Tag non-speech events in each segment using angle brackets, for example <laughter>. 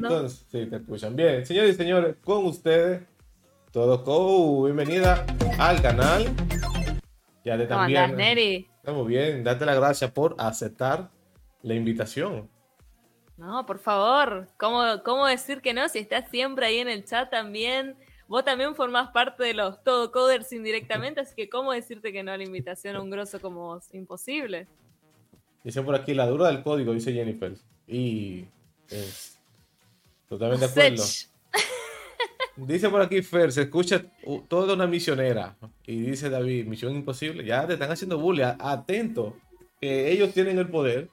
Entonces, sí, te escuchan. Bien, señores y señores, con ustedes, todo co, bienvenida al canal. Ya de también. ¿Cómo Neri? Estamos bien, date la gracias por aceptar la invitación. No, por favor, ¿cómo, cómo decir que no? Si estás siempre ahí en el chat también. Vos también formás parte de los todo coders indirectamente, así que ¿cómo decirte que no a la invitación a un grosso como vos? Imposible. Dice por aquí la dura del código, dice Jennifer. Y es totalmente de acuerdo. Dice por aquí Fer, se escucha toda una misionera. Y dice David, misión imposible. Ya te están haciendo bullying. Atento, que ellos tienen el poder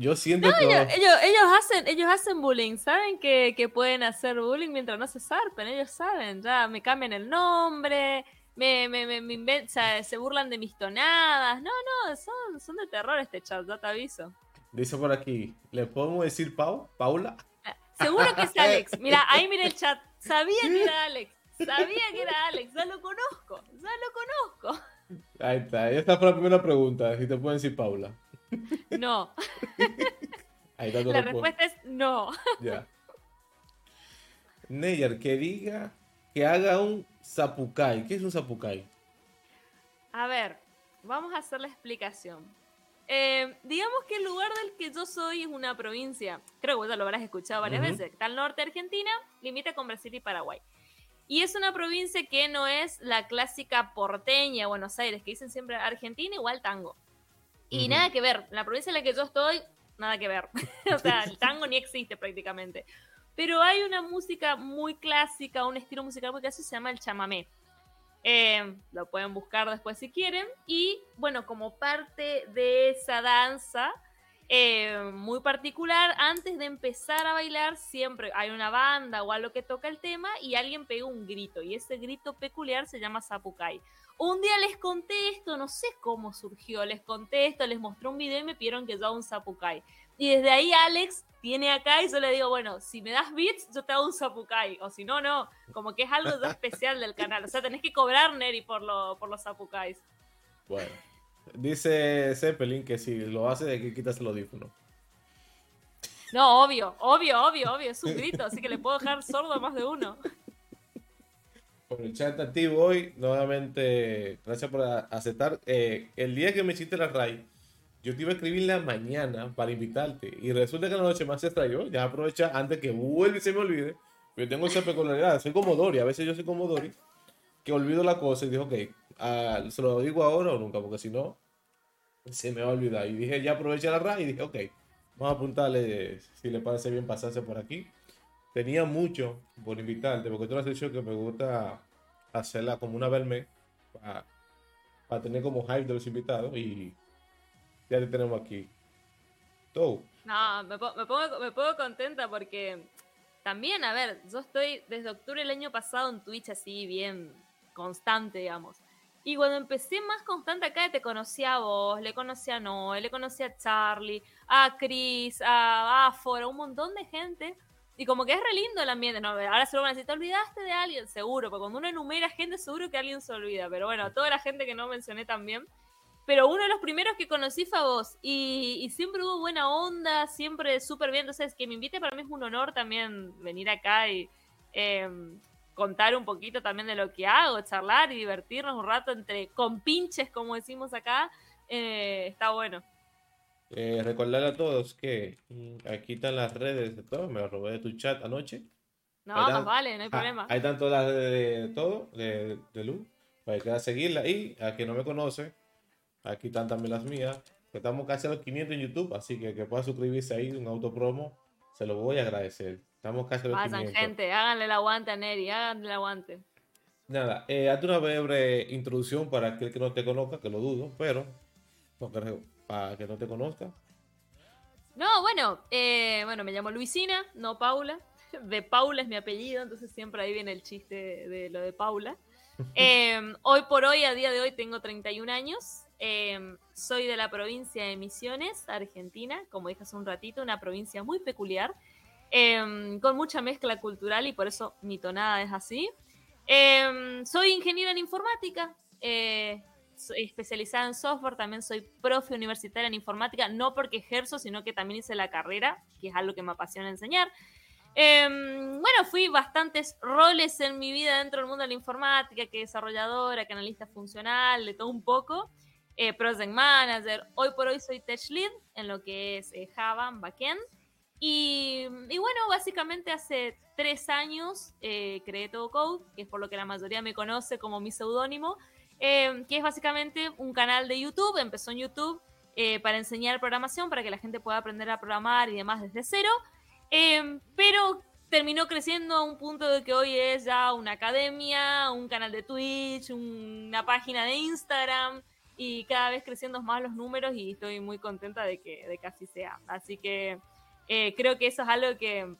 yo siento que. Ellos, ellos, hacen, ellos hacen bullying, saben que, pueden hacer bullying mientras no se zarpen, ellos saben, ya me cambian el nombre, me, me, me, se burlan de mis tonadas. No, no, son, son de terror este chat, ya te aviso. Dice por aquí, ¿le podemos decir Pau? ¿Paula? Seguro que es Alex. Mira, ahí mira el chat. Sabía que era Alex. Sabía que era Alex. Ya lo conozco. Ya lo conozco. Ahí está. Esta fue la primera pregunta. Si te pueden decir Paula. No. La respuesta es no. Ya. Neyer, que diga que haga un zapucay. ¿Qué es un zapucay? A ver, vamos a hacer la explicación. Eh, digamos que el lugar del que yo soy es una provincia, creo que ya lo habrás escuchado varias veces, está al norte de Argentina, limita con Brasil y Paraguay. Y es una provincia que no es la clásica porteña, Buenos Aires, que dicen siempre Argentina igual tango. Y nada que ver, la provincia en la que yo estoy, nada que ver. <laughs> o sea, el <laughs> tango ni existe prácticamente. Pero hay una música muy clásica, un estilo musical muy clásico, se llama el chamamé. Eh, lo pueden buscar después si quieren. Y bueno, como parte de esa danza eh, muy particular, antes de empezar a bailar, siempre hay una banda o algo que toca el tema y alguien pega un grito. Y ese grito peculiar se llama Zapucay. Un día les conté esto, no sé cómo surgió, les conté esto, les mostré un video y me pidieron que yo haga un zapucay. Y desde ahí Alex tiene acá y yo le digo, bueno, si me das bits, yo te hago un zapucay. O si no, no. Como que es algo especial del canal. O sea, tenés que cobrar, Neri, por, lo, por los zapucays. Bueno. Dice Zeppelin que si lo hace, de que quitas el audífono. No, obvio, obvio, obvio, obvio. Es un grito, así que le puedo dejar sordo a más de uno por el chat activo hoy. Nuevamente, gracias por aceptar. Eh, el día que me hiciste la RAI, yo te iba a escribir la mañana para invitarte. Y resulta que la noche más se extrañó. Ya aprovecha antes que vuelva y se me olvide. Yo tengo esa peculiaridad. Soy como Dori. A veces yo soy como Dori. Que olvido la cosa y digo, ok, ah, se lo digo ahora o nunca, porque si no, se me va a olvidar. Y dije, ya aprovecha la RAI y dije, ok, vamos a apuntarle si le parece bien pasarse por aquí tenía mucho por invitarte, porque tú has dicho que me gusta hacerla como una vez para, tener como hype de los invitados y ya te tenemos aquí. Todo. No, me, pongo, me pongo contenta porque también, a ver, yo estoy desde octubre del año pasado en Twitch así bien constante, digamos. Y cuando empecé más constante acá, te conocí a vos, le conocí a Noé, le conocí a Charlie, a Chris, a Afora, un montón de gente y como que es re lindo el ambiente, ¿no? Ahora se lo van a decir, te olvidaste de alguien, seguro, porque cuando uno enumera gente, seguro que alguien se olvida. Pero bueno, toda la gente que no mencioné también. Pero uno de los primeros que conocí fue a vos. Y, siempre hubo buena onda, siempre súper bien. Entonces, que me invite para mí es un honor también venir acá y em, contar un poquito también de lo que hago, charlar y divertirnos un rato entre compinches, como decimos acá. Eh, está bueno. Eh, recordar a todos que mm, aquí están las redes de todo. Me lo robé de tu chat anoche. No, no vale, no hay ah, problema. ahí están todas las redes de, todo, de, de Luz. Para que seguirla. Y a quien no me conoce, aquí están también las mías. Que estamos casi a los 500 en YouTube. Así que que pueda suscribirse ahí, un autopromo. Se lo voy a agradecer. Estamos casi a los Pasan, 500. gente, háganle el aguante a Neri, háganle el aguante. Nada, eh, hazte una breve introducción para aquel que no te conozca, que lo dudo, pero para que no te conozca. No, bueno, eh, bueno, me llamo Luisina, no Paula. <laughs> De Paula es mi apellido, entonces siempre ahí viene el chiste de, lo de Paula. <laughs> Em, hoy por hoy, a día de hoy, tengo 31 años. Em, soy de la provincia de Misiones, Argentina, como dije hace un ratito, una provincia muy peculiar, em, con mucha mezcla cultural y por eso mi tonada es así. soy ingeniera en informática, eh, especializada en software, también soy profe universitaria en informática, no porque ejerzo, sino que también hice la carrera, que es algo que me apasiona enseñar. Em, bueno, fui bastantes roles en mi vida dentro del mundo de la informática, que desarrolladora, que analista funcional, de todo un poco. Eh, Project Manager. Hoy por hoy soy Tech Lead en lo que es eh, Java, Backend. Y, y, bueno, básicamente hace tres años eh, creé Todo Code, que es por lo que la mayoría me conoce como mi seudónimo, em, que es básicamente un canal de YouTube. Empezó en YouTube eh, para enseñar programación, para que la gente pueda aprender a programar y demás desde cero. Em, pero terminó creciendo a un punto de que hoy es ya una academia, un canal de Twitch, una página de Instagram y cada vez creciendo más los números y estoy muy contenta de que, de que así sea. Así que eh, creo que eso es algo que,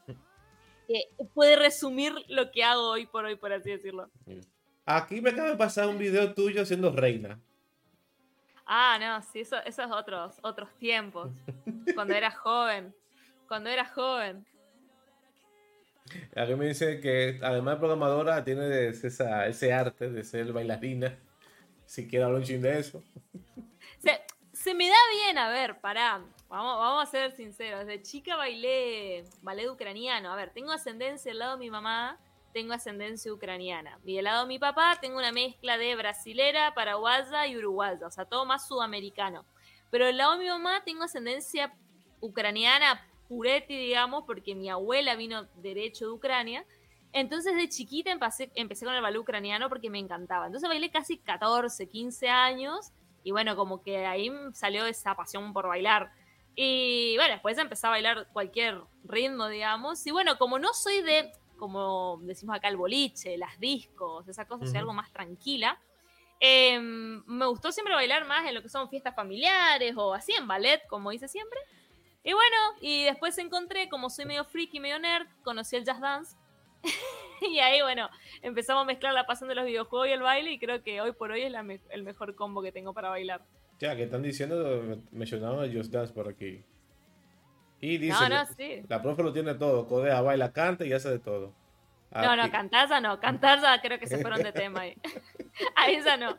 que, puede resumir lo que hago hoy por hoy, por así decirlo. Aquí me acaba de pasar un video tuyo siendo reina. Ah, no, sí, eso, esos otros, otros tiempos. cuando era joven cuando era joven. Aquí me dice que además de programadora tiene esa, ese arte de ser bailarina. Si quiere hablar un ching de eso. Se, me da bien, a ver, pará. Vamos, a ser sinceros. De chica bailé ballet ucraniano. A ver, tengo ascendencia al lado de mi mamá, tengo ascendencia ucraniana. Y del lado de mi papá tengo una mezcla de brasilera, paraguaya y uruguaya. O sea, todo más sudamericano. Pero del lado de mi mamá tengo ascendencia ucraniana Puretti, digamos, porque mi abuela vino derecho de Ucrania. Entonces de chiquita empecé, empecé con el ballet ucraniano porque me encantaba. Entonces bailé casi 14, 15 años y bueno, como que ahí salió esa pasión por bailar. Y bueno, después empecé a bailar cualquier ritmo, digamos. Y bueno, como no soy de, como decimos acá, el boliche, las discos, esas cosas, soy algo más tranquila. Em, me gustó siempre bailar más en lo que son fiestas familiares o así en ballet, como hice siempre. Y bueno, y después encontré, como soy medio freaky, medio nerd, conocí el jazz dance. <laughs> y ahí, bueno, empezamos a mezclar la pasión de los videojuegos y el baile y creo que hoy por hoy es el mejor combo que tengo para bailar. Ya, que están diciendo, mencionaban el Just Dance por aquí. Y dice, no, no, sí. la profe lo tiene todo, codea, baila, canta y hace de todo. No, no, cantar ya no, cantar ya <laughs> creo que se fueron de tema ahí. <laughs> ahí ya no.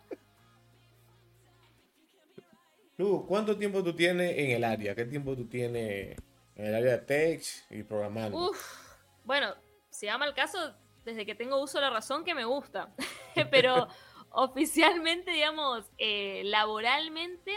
¿cuánto tiempo tú tienes en el área? ¿Qué tiempo tú tienes en el área de tech y programando? Uf, bueno, si llama el caso, desde que tengo uso de la razón que me gusta. <laughs> Pero oficialmente, digamos, eh, laboralmente,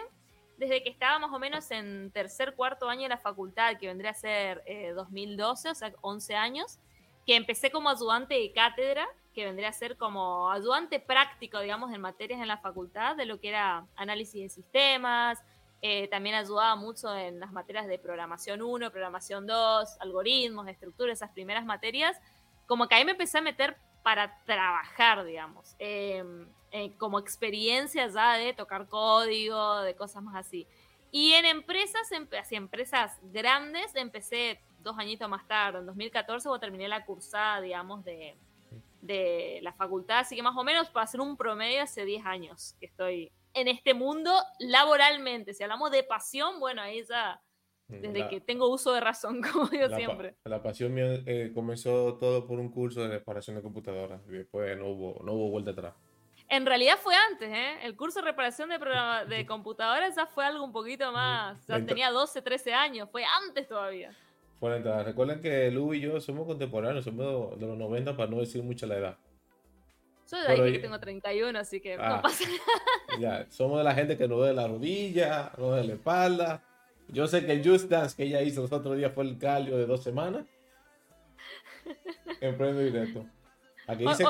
desde que estaba más o menos en tercer, cuarto año de la facultad, que vendría a ser 2012, eh, o sea, 11 años, que empecé como ayudante de cátedra que vendría a ser como ayudante práctico, digamos, en materias en la facultad de lo que era análisis de sistemas. Eh, también ayudaba mucho en las materias de programación 1, programación 2, algoritmos, estructuras, esas primeras materias. Como que ahí me empecé a meter para trabajar, digamos, em, eh, como experiencia ya de tocar código, de cosas más así. Y en empresas, así empresas grandes, empecé dos añitos más tarde, en 2014, cuando terminé la cursada, digamos, de, de la facultad, así que más o menos para hacer un promedio hace 10 años que estoy en este mundo laboralmente. Si hablamos de pasión, bueno, ahí ya mm, desde que tengo uso de razón, <laughs> como digo siempre. la pasión mía eh, comenzó todo por un curso de reparación de computadoras y después no hubo, no hubo vuelta atrás. En realidad fue antes, ¿eh? El curso de reparación de, <laughs> de computadoras ya fue algo un poquito más. Ya tenía 12, 13 años, fue antes todavía. Recuerden que Lu y yo somos contemporáneos, somos de los 90 para no decir mucho la edad. Yo de ahí que tengo 31, así que no ah, pasa nada. <laughs> Ya, somos de la gente que no ve la rodilla, no ve la espalda. Yo sé que el Just Dance que ella hizo los otros días fue el calio de dos semanas. En premio directo.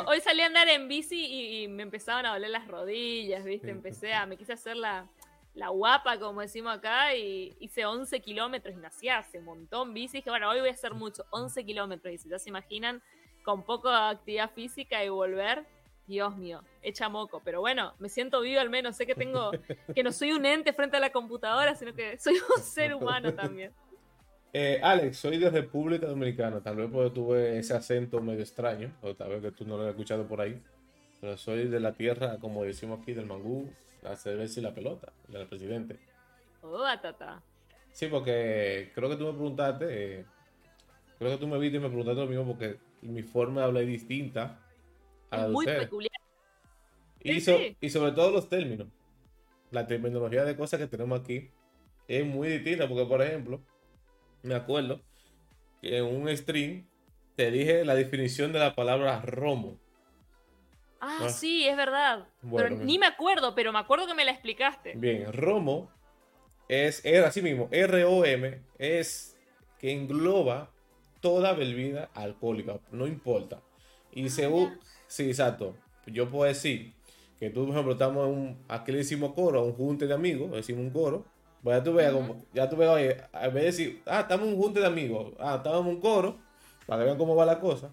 hoy, salí a andar en bici y, y, me empezaban a doler las rodillas, ¿viste? Empecé a, me quise hacer la, la guapa, como decimos acá, y hice 11 kilómetros y nací hace un montón bici. Y dije, bueno, hoy voy a hacer mucho, 11 kilómetros. Y si ya se imaginan, con poca actividad física y volver, Dios mío, echa moco. Pero bueno, me siento vivo al menos. Sé que tengo, <laughs> que no soy un ente frente a la computadora, sino que soy un ser humano también. Eh, Alex, soy de República Dominicana. Tal vez porque tuve ese acento medio extraño, o tal vez que tú no lo has escuchado por ahí. Pero soy de la tierra, como decimos aquí, del mangú, la cerveza y la pelota, del presidente. Oh, tata. Sí, porque creo que tú me preguntaste, eh, creo que tú me viste y me preguntaste lo mismo porque mi forma de hablar es distinta muy peculiar. Y, y sobre todo los términos. La terminología de cosas que tenemos aquí es muy distinta porque, por ejemplo, me acuerdo que en un stream te dije la definición de la palabra romo. Ah, Ah. sí, es verdad. Bueno, pero ni me acuerdo, pero me acuerdo que me la explicaste. Bien, romo es, es así mismo, R-O-M, es que engloba toda bebida alcohólica, no importa. Y se u- mira. Sí, exacto. Yo puedo decir que tú, por ejemplo, estamos en un, aquí le decimos coro, un junte de amigos, decimos un coro. Pues ya tú veas, Ujú. como, ya tú veas, oye, en vez de decir, ah, estamos en un junte de amigos, ah, estamos en un coro, para que vean cómo va la cosa.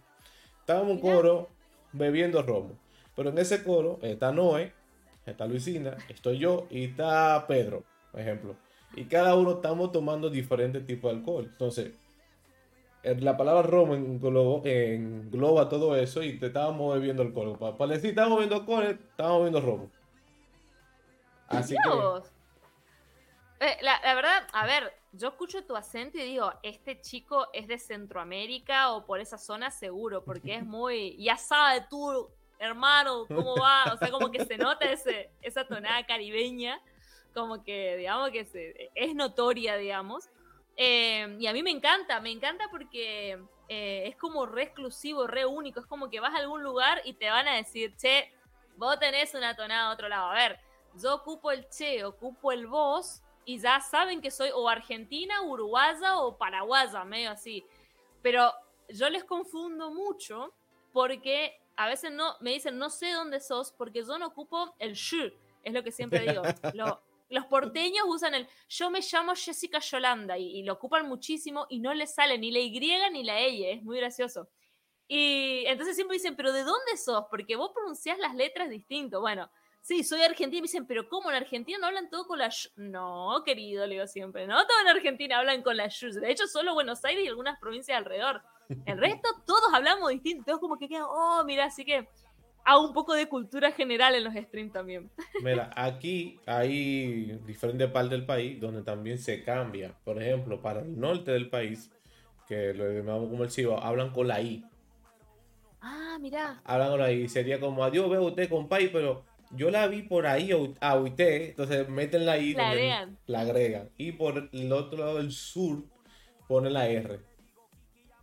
Estamos en un coro bebiendo romo. Pero en ese coro está Noé, está Luisina, estoy yo y está Pedro, por ejemplo. Y cada uno estamos tomando diferentes tipos de alcohol. Entonces, la palabra romo engloba, engloba todo eso y te estábamos bebiendo alcohol. Para, para decir estábamos bebiendo alcohol, estábamos bebiendo romo. Así que. Eh, la, la verdad, a ver, yo escucho tu acento y digo, este chico es de Centroamérica o por esa zona seguro, porque es muy, ya sabe tú, hermano, cómo va, o sea, como que se nota ese, esa tonada caribeña, como que, digamos, que se, es notoria, digamos. Eh, y a mí me encanta, me encanta porque eh, es como re exclusivo, re único, es como que vas a algún lugar y te van a decir, che, vos tenés una tonada a otro lado. A ver, yo ocupo el che, ocupo el vos, y ya saben que soy o argentina, uruguaya o paraguaya, medio así. Pero yo les confundo mucho porque a veces no me dicen no sé dónde sos porque yo no ocupo el sh, es lo que siempre digo. <laughs> Lo- los porteños usan el yo me llamo Jessica Yolanda y, lo ocupan muchísimo y no les sale ni la Y ni la L, es muy gracioso. Y entonces siempre dicen, pero ¿de dónde sos? Porque vos pronunciás las letras distinto. Bueno, sí, soy argentina. Y me dicen, pero ¿cómo en Argentina no hablan todo con la sh? No, querido, le digo siempre, no todo en Argentina hablan con la sh. De hecho, solo Buenos Aires y algunas provincias alrededor. El resto, todos hablamos distinto. Todos como que quedan, oh, mira, así que hago un poco de cultura general en los streams también. mira, aquí hay diferentes partes del país donde también se cambia. Por ejemplo, para el norte del país, que lo llamamos como el Cibo, hablan con la I. Ah, mira. hablan con ahí, sería como adiós, veo a usted, compay, pero yo la vi por ahí a usted, entonces meten la I, La agregan. la agregan. Y por el otro lado del sur ponen la R.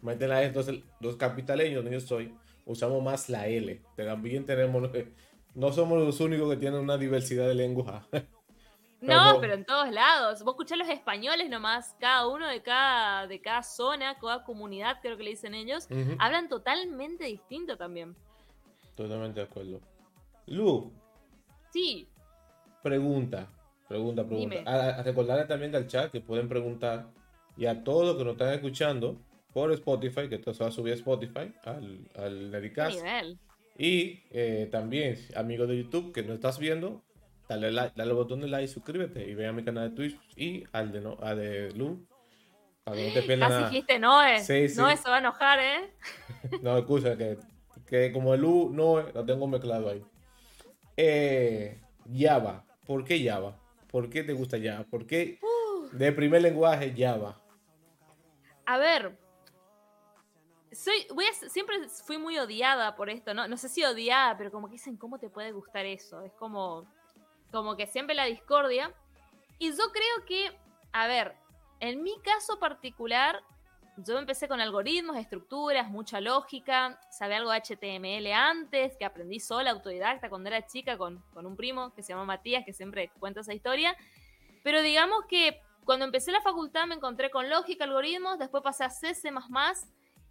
Meten la R, entonces los capitaleños, donde yo soy, usamos más la L. También tenemos, <laughs> no somos los únicos que tienen una diversidad de lenguas. <laughs> No, pero en todos lados. Vos escuchás los españoles nomás, cada uno de cada, de cada zona, cada comunidad, creo que le dicen ellos, hablan totalmente distinto también. Totalmente de acuerdo. Lu, Sí, Pregunta, pregunta, pregunta. A recordarle también al chat que pueden preguntar y a todos los que nos están escuchando por Spotify, que esto se va a subir a Spotify, al, al. Y eh, también, amigos de YouTube que nos estás viendo, dale, like, dale al botón de like, suscríbete y ve a mi canal de Twitch y al de, no, al de Lu. Para que no te pierdas nada. dijiste Noé. Sí, sí. Noé se va a enojar, ¿eh? <laughs> No, excusa, que, que como el U no lo tengo mezclado ahí. Eh, Java. ¿Por qué Java? ¿Por qué te gusta Java? ¿Por qué de primer lenguaje Java? A ver. Soy, voy a, siempre fui muy odiada por esto, ¿no? No sé si odiada, pero como que dicen, ¿cómo te puede gustar eso? Es como, como que siempre la discordia. Y yo creo que, a ver, en mi caso particular, yo empecé con algoritmos, estructuras, mucha lógica, sabía algo de HTML antes, que aprendí sola, autodidacta, cuando era chica, con, con un primo que se llama Matías, que siempre cuenta esa historia. Pero digamos que cuando empecé la facultad me encontré con lógica, algoritmos, después pasé a C, C++,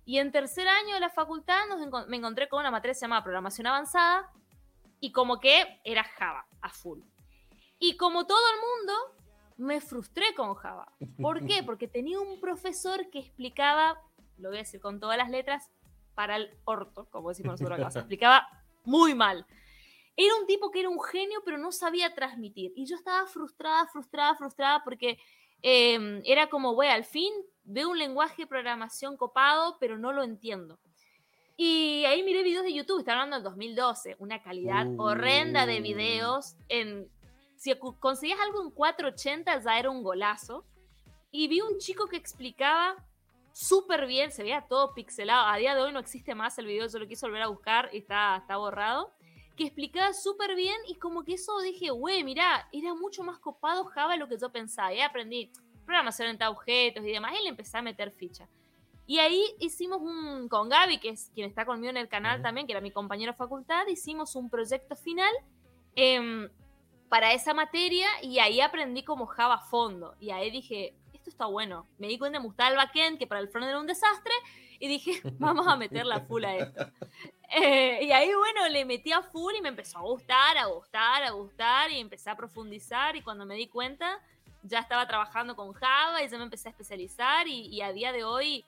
y en tercer año de la facultad nos me encontré con una materia que se llama programación avanzada, y como que era Java, a full. Y como todo el mundo, me frustré con Java. ¿Por qué? <laughs> Porque tenía un profesor que explicaba, lo voy a decir con todas las letras, para el orto, como decimos nosotros acá, se explicaba muy mal. Era un tipo que era un genio, pero no sabía transmitir. Y yo estaba frustrada, frustrada, frustrada, porque eh, era como, güey, al fin veo un lenguaje de programación copado, pero no lo entiendo. Y ahí miré videos de YouTube, está hablando del 2012, una calidad Uh. horrenda de videos. En, si conseguías algo en 480 ya era un golazo. Y vi un chico que explicaba súper bien, se veía todo pixelado. A día de hoy no existe más el video, yo lo quise volver a buscar y está, está borrado. Que explicaba súper bien y como que eso dije, güey, mirá, era mucho más copado Java de lo que yo pensaba. Y aprendí programación en objetos y demás y le empecé a meter ficha. Y ahí hicimos un, con Gaby, que es quien está conmigo en el canal también, que era mi compañero de facultad, hicimos un proyecto final em, para esa materia y ahí aprendí como Java a fondo. Y ahí dije, esto está bueno. Me di cuenta me gustaba el backend, que para el front era un desastre, y dije, <laughs> vamos a meterla full a esto. Eh, y ahí, bueno, le metí a full y me empezó a gustar, a gustar, a gustar, y empecé a profundizar, y cuando me di cuenta, ya estaba trabajando con Java y ya me empecé a especializar, y, y a día de hoy,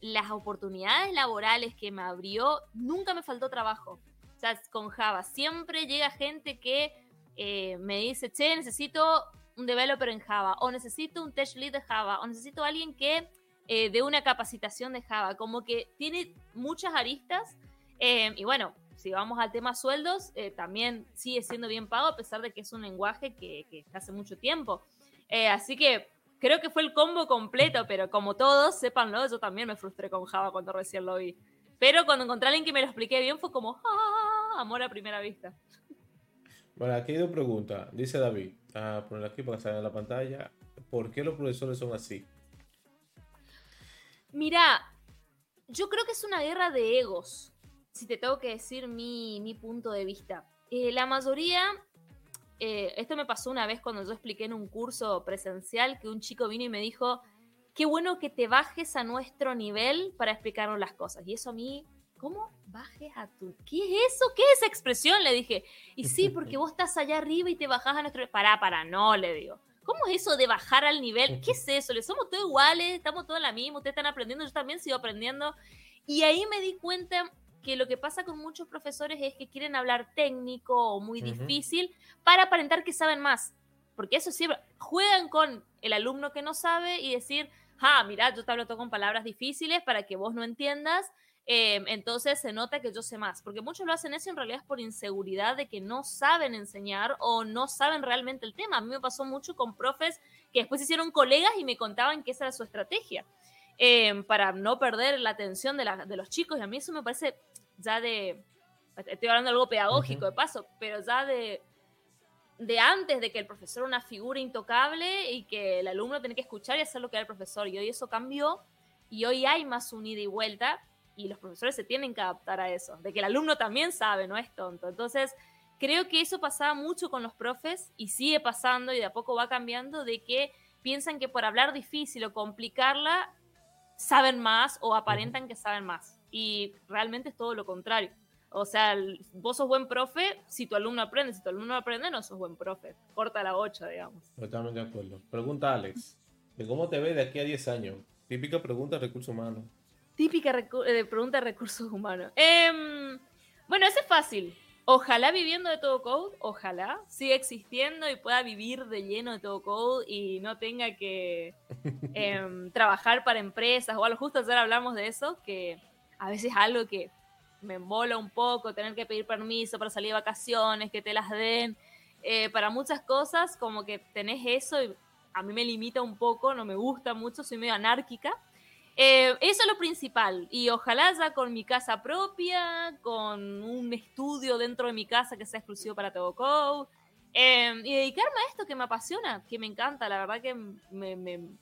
las oportunidades laborales que me abrió, nunca me faltó trabajo. O sea, con Java, siempre llega gente que eh, me dice, che, necesito un developer en Java, o necesito un tech lead de Java, o necesito alguien que eh, de una capacitación de Java, como que tiene muchas aristas. Eh, y bueno, si vamos al tema sueldos, eh, también sigue siendo bien pago, a pesar de que es un lenguaje que, que hace mucho tiempo. Así que creo que fue el combo completo, pero como todos, sépanlo, yo también me frustré con Java cuando recién lo vi. Pero cuando encontré a alguien que me lo expliqué bien, fue como, ¡ah! Amor a primera vista. Bueno, aquí hay dos preguntas. Dice David, a poner aquí para que salga en la pantalla. ¿Por qué los profesores son así? Mira, yo creo que es una guerra de egos, si te tengo que decir mi, punto de vista. Eh, la mayoría, eh, esto me pasó una vez cuando yo expliqué en un curso presencial que un chico vino y me dijo, qué bueno que te bajes a nuestro nivel para explicarnos las cosas. Y eso a mí, ¿cómo bajes a tu... ¿Qué es eso? ¿Qué es esa expresión? Le dije. Y sí, <laughs> porque vos estás allá arriba y te bajás a nuestro... Pará, para, no, le digo. ¿Cómo es eso de bajar al nivel? ¿Qué es eso? ¿Le somos todos iguales? ¿Estamos todos en la misma? ¿Ustedes están aprendiendo? Yo también sigo aprendiendo. Y ahí me di cuenta que lo que pasa con muchos profesores es que quieren hablar técnico o muy difícil para aparentar que saben más. Porque eso siempre, juegan con el alumno que no sabe y decir, ah, mira, yo te hablo todo con palabras difíciles para que vos no entiendas Em, entonces se nota que yo sé más, porque muchos lo hacen eso en realidad es por inseguridad de que no saben enseñar o no saben realmente el tema. A mí me pasó mucho con profes que después hicieron colegas y me contaban que esa era su estrategia em, para no perder la atención de, de, los chicos. Y a mí eso me parece ya de, estoy hablando de algo pedagógico de paso, pero ya de, de antes de que el profesor era una figura intocable y que el alumno tenía que escuchar y hacer lo que era el profesor. Y hoy eso cambió y hoy hay más unida y vuelta y los profesores se tienen que adaptar a eso, de que el alumno también sabe, no es tonto. Entonces, creo que eso pasaba mucho con los profes y sigue pasando y de a poco va cambiando de que piensan que por hablar difícil o complicarla, saben más o aparentan que saben más. Y realmente es todo lo contrario. O sea, vos sos buen profe si tu alumno aprende. Si tu alumno no aprende, no sos buen profe. Corta la 8, digamos. Totalmente de acuerdo. Pregunta Alex. ¿De cómo te ves de aquí a 10 años? Típica pregunta de recursos humanos. Típica eh, pregunta de recursos humanos. Em, bueno, ese es fácil. Ojalá viviendo de todo code, ojalá siga existiendo y pueda vivir de lleno de todo code y no tenga que <laughs> em, trabajar para empresas o algo. Justo ayer hablamos de eso, que a veces es algo que me mola un poco, tener que pedir permiso para salir de vacaciones, que te las den. Eh, para muchas cosas, como que tenés eso y a mí me limita un poco, no me gusta mucho, soy medio anárquica. Eh, eso es lo principal. Y ojalá ya con mi casa propia, con un estudio dentro de mi casa que sea exclusivo para todo Code. Em, y dedicarme a esto que me apasiona, que me encanta. La verdad que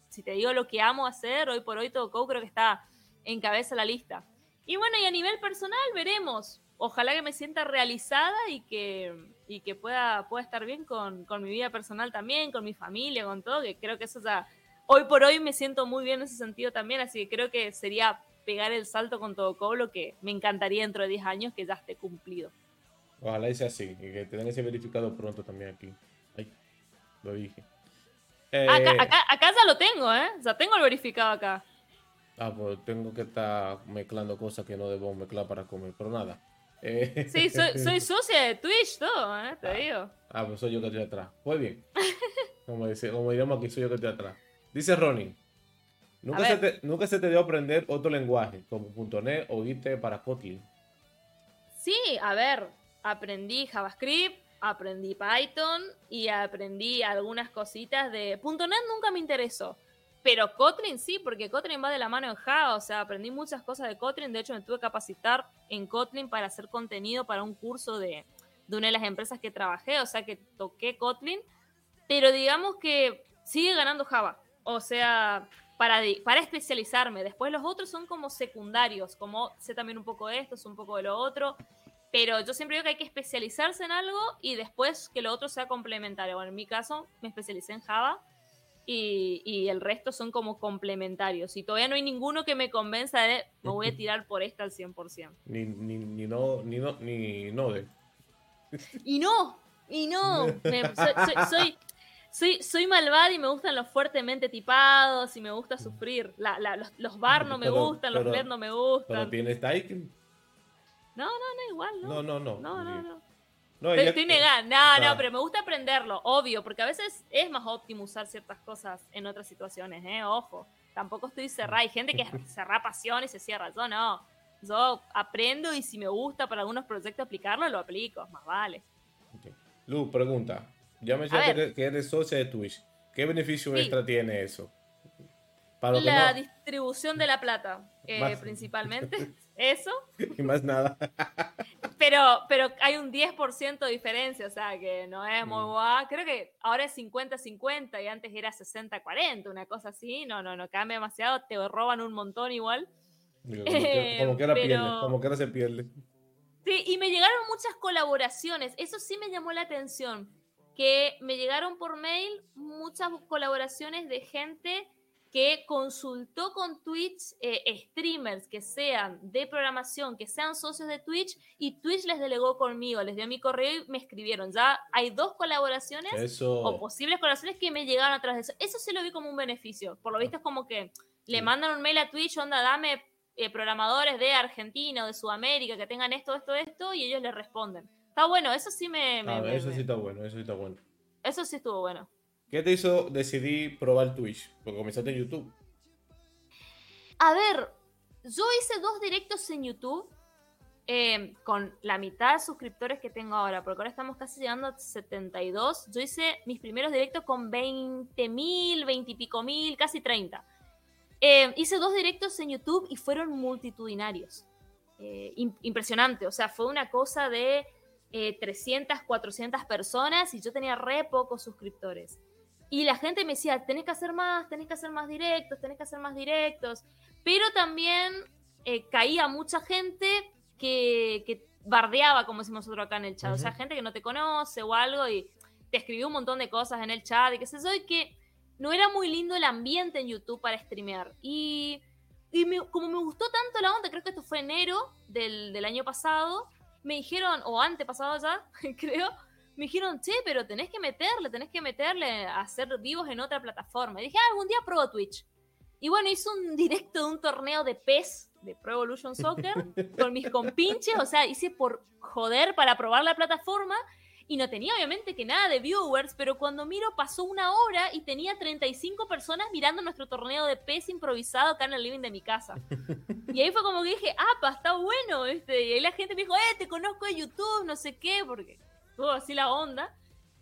si te digo lo que amo hacer, hoy por hoy todo Code creo que está en cabeza la lista. Y bueno, y a nivel personal veremos. Ojalá que me sienta realizada y que, y que pueda, pueda estar bien con, con mi vida personal también, con mi familia, con todo, que creo que eso ya hoy por hoy me siento muy bien en ese sentido también, así que creo que sería pegar el salto con todo Coblo, que me encantaría dentro de 10 años que ya esté cumplido. Ojalá sea así, y que tengan ese verificado pronto también aquí. Ay, lo dije. acá, eh, acá, ya lo tengo, ¿eh? Ya tengo el verificado acá. Ah, pues tengo que estar mezclando cosas que no debo mezclar para comer, pero nada. Eh, sí, soy, <laughs> soy, de Twitch, todo, ¿eh? Te ah, digo. Ah, pues soy yo que estoy atrás. Muy bien. Como, dice, como diríamos aquí, soy yo que estoy atrás. Dice Ronnie. ¿Nunca se, te, nunca se te dio a aprender otro lenguaje como .NET o IT para Kotlin. Sí, a ver, aprendí JavaScript, aprendí Python y aprendí algunas cositas de... .NET nunca me interesó, pero Kotlin sí, porque Kotlin va de la mano en Java, o sea, aprendí muchas cosas de Kotlin, de hecho me tuve que capacitar en Kotlin para hacer contenido para un curso de, de una de las empresas que trabajé, o sea que toqué Kotlin, pero digamos que sigue ganando Java. O sea, para, para especializarme. Después los otros son como secundarios, como sé también un poco de esto, es un poco de lo otro. Pero yo siempre digo que hay que especializarse en algo y después que lo otro sea complementario. Bueno, en mi caso me especialicé en Java y, y, el resto son como complementarios. Y todavía no hay ninguno que me convenza de me voy a <laughs> tirar por esta al 100%. Ni, ni, ni, no, ni, no, ni Node. Y no, y no. <laughs> Me, soy, soy, soy, soy, malvada y me gustan los fuertemente tipados y me gusta sufrir. La, la, los, los, bar no me gustan, los LED no me gustan. Pero tienes Tycoon. No, no, no, igual, ¿no? No, no, no. No, no, no. No, estoy, negando. No, no, pero me gusta aprenderlo, obvio, porque a veces es más óptimo usar ciertas cosas en otras situaciones, ¿eh? Ojo. Tampoco estoy cerrada. Hay gente que <laughs> cerra pasión y se cierra. Yo no. Yo aprendo y si me gusta para algunos proyectos aplicarlo, lo aplico. Más vale. Okay. Lu, pregunta. Ya me dijiste que eres socia de Twitch. ¿Qué beneficio extra tiene eso? Para la distribución de la plata, eh, principalmente. <laughs> Eso. <laughs> Y más nada. <laughs> pero, pero hay un 10% de diferencia, o sea que no es muy mm. guay. Creo que ahora es 50-50 y antes era 60-40, una cosa así. No, no, no cambia demasiado, te roban un montón igual. como, que, como, que, <laughs> ahora pierde, como que ahora se pierde. Sí, y me llegaron muchas colaboraciones, eso sí me llamó la atención, que me llegaron por mail muchas colaboraciones de gente que consultó con Twitch eh, streamers que sean de programación, que sean socios de Twitch, y Twitch les delegó conmigo, les dio mi correo y me escribieron. Ya hay dos colaboraciones o posibles colaboraciones que me llegaron atrás de eso. Eso sí lo vi como un beneficio. Por lo visto es como que le mandan un mail a Twitch, onda, dame eh, programadores de Argentina o de Sudamérica que tengan esto, esto, esto, y ellos les responden. Está bueno, eso sí me... me, eso sí está bueno, eso sí está bueno. Eso sí estuvo bueno. ¿Qué te hizo decidir probar Twitch? Porque comenzaste en YouTube. A ver, yo hice dos directos en YouTube eh, con la mitad de suscriptores que tengo ahora, porque ahora estamos casi llegando a 72. Yo hice mis primeros directos con 20 mil, 20 y pico mil, casi 30. Eh, hice dos directos en YouTube y fueron multitudinarios. Eh, impresionante, o sea, fue una cosa de 300, 400 personas y yo tenía re pocos suscriptores. Y la gente me decía, tenés que hacer más, tenés que hacer más directos, tenés que hacer más directos. Pero también eh, caía mucha gente que, que, bardeaba, como decimos nosotros acá en el chat. O sea, gente que no te conoce o algo y te escribió un montón de cosas en el chat y qué sé yo, y que no era muy lindo el ambiente en YouTube para streamear. Y, y como me gustó tanto la onda, creo que esto fue enero del, del año pasado, me dijeron, o antepasado ya, <laughs> creo, me dijeron, che, pero tenés que meterle, tenés que meterle a hacer vivos en otra plataforma. Y dije, ah, algún día pruebo Twitch. Y bueno, hice un <laughs> directo de un torneo de PES, de Pro Evolution Soccer, <laughs> con mis compinches, o sea, hice por joder para probar la plataforma y no tenía obviamente que nada de viewers, pero cuando miro pasó una hora y tenía 35 personas mirando nuestro torneo de PES improvisado acá en el living de mi casa. <laughs> Y ahí fue como que dije, ah, está bueno, este. Y ahí la gente me dijo, eh, te conozco de YouTube, no sé qué, porque todo así la onda.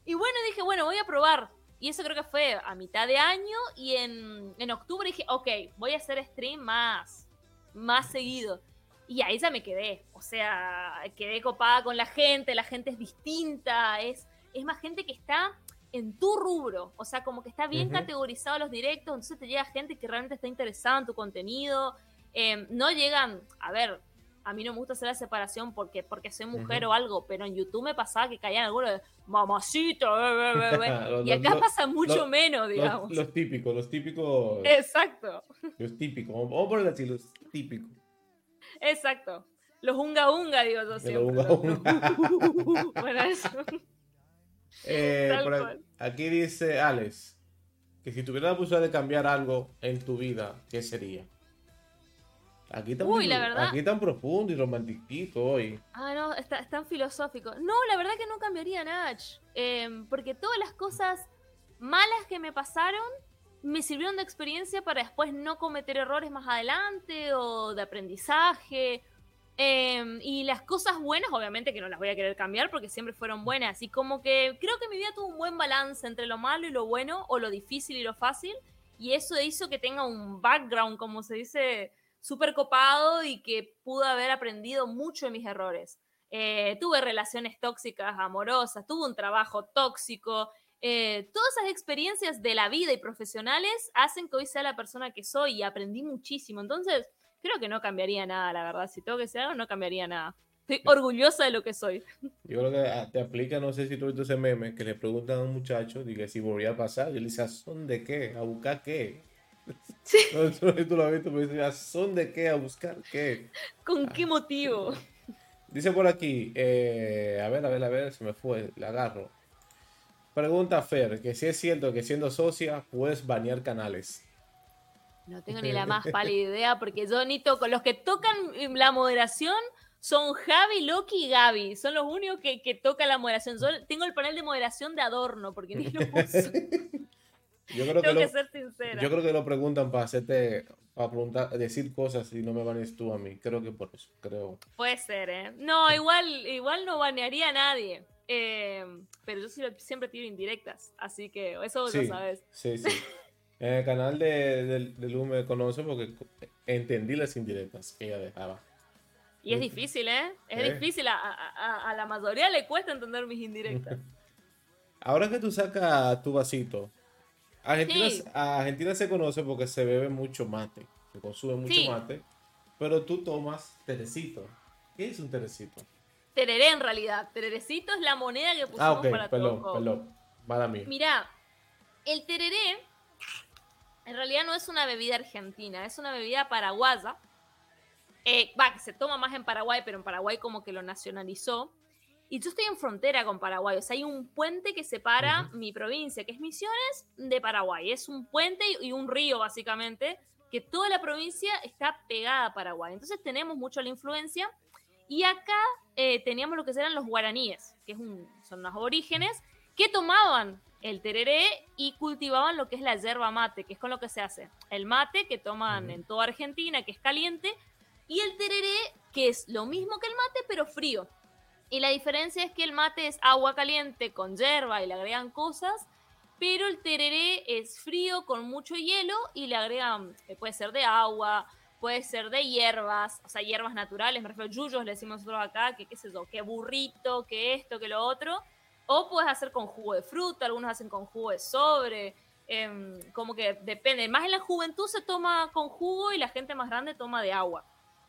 Y bueno, dije, bueno, voy a probar. Y eso creo que fue a mitad de año y en, en octubre dije, ok, voy a hacer stream más, más seguido. Y ahí ya me quedé. O sea, quedé copada con la gente, la gente es distinta, es, es más gente que está en tu rubro. O sea, como que está bien categorizado los directos, entonces te llega gente que realmente está interesada en tu contenido. Em, no llegan, a ver, a mí no me gusta hacer la separación porque, porque soy mujer o algo, pero en YouTube me pasaba que caían algunos de mamacito, <laughs> y acá pasa mucho menos, digamos. Los, típicos, los típicos. Exacto. Los típicos, vamos a ponerlo así, los típicos. Exacto. Los unga unga, digo yo siempre. Los unga unga. <laughs> bueno, eso. Eh, aquí dice Alex que si tuviera la posibilidad de cambiar algo en tu vida, ¿qué sería? Aquí tan, Uy, la verdad. Aquí tan profundo y romantiquito hoy. Ah, no, está, tan filosófico. No, la verdad que no cambiaría Nach. Em, porque todas las cosas malas que me pasaron me sirvieron de experiencia para después no cometer errores más adelante o de aprendizaje. Em, y las cosas buenas, obviamente que no las voy a querer cambiar porque siempre fueron buenas. Y como que creo que mi vida tuvo un buen balance entre lo malo y lo bueno, o lo difícil y lo fácil. Y eso hizo que tenga un background, como se dice, súper copado y que pude haber aprendido mucho de mis errores. Eh, tuve relaciones tóxicas, amorosas, tuve un trabajo tóxico, Eh, todas esas experiencias de la vida y profesionales hacen que hoy sea la persona que soy y aprendí muchísimo. Entonces, creo que no cambiaría nada, la verdad. Si tengo que ser algo, no cambiaría nada. Estoy orgullosa de lo que soy. Yo creo que te aplica, no sé si tú viste ese meme, que le preguntan a un muchacho, diga, si volvía a pasar, y él dice, ¿a son de qué? ¿A buscar qué? Sí. No, tú lo has visto, pero dice, ¿a son de qué? ¿A buscar qué? ¿Con qué motivo? Dice por aquí, eh, a ver, a ver, a ver, se me fue, la agarro. Pregunta Fer, que si es cierto que siendo socia puedes banear canales. No tengo ni <laughs> la más pálida idea porque yo ni toco. Los que tocan la moderación son Javi, Loki y Gaby. Son los únicos que, que tocan la moderación. Yo tengo el panel de moderación de adorno porque ni lo <laughs> uso. Yo creo Tengo que, ser sincera. Yo creo que lo preguntan para hacerte, para preguntar, decir cosas y no me banees tú a mí. Creo que por eso, creo. Puede ser, ¿eh? No, igual, igual no banearía a nadie. Eh, pero yo siempre tiro indirectas, así que eso vos lo sabes. Sí, sí. <laughs> En el canal de, de, Lu me conoce porque entendí las indirectas que ella dejaba. Y es difícil, ¿eh? Es ¿Eh? difícil. A, a, a, la mayoría le cuesta entender mis indirectas. <laughs> Ahora que tú sacas tu vasito, Argentina, Argentina se conoce porque se bebe mucho mate, se consume mucho mate, pero tú tomas terecito. ¿Qué es un terecito? Tereré en realidad. Tererecito es la moneda que pusimos ah, okay. para perdón, perdón. Mala mía. Mira, el tereré en realidad no es una bebida argentina, es una bebida paraguaya. Eh, va, que se toma más en Paraguay, pero en Paraguay como que lo nacionalizó. Y yo estoy en frontera con Paraguay, o sea, hay un puente que separa mi provincia, que es Misiones, de Paraguay. Es un puente y un río, básicamente, que toda la provincia está pegada a Paraguay. Entonces tenemos mucho la influencia. Y acá eh, teníamos lo que eran los guaraníes, que es son los aborígenes, que tomaban el tereré y cultivaban lo que es la yerba mate, que es con lo que se hace. El mate, que toman en toda Argentina, que es caliente, y el tereré, que es lo mismo que el mate, pero frío. Y la diferencia es que el mate es agua caliente con hierba y le agregan cosas, pero el tereré es frío con mucho hielo y le agregan, eh, puede ser de agua, puede ser de hierbas, o sea, hierbas naturales, me refiero a yuyos, le decimos nosotros acá, que qué sé yo, que burrito, que esto, que lo otro. O puedes hacer con jugo de fruta, algunos hacen con jugo de sobre, em, como que depende. Más en la juventud se toma con jugo y la gente más grande toma de agua.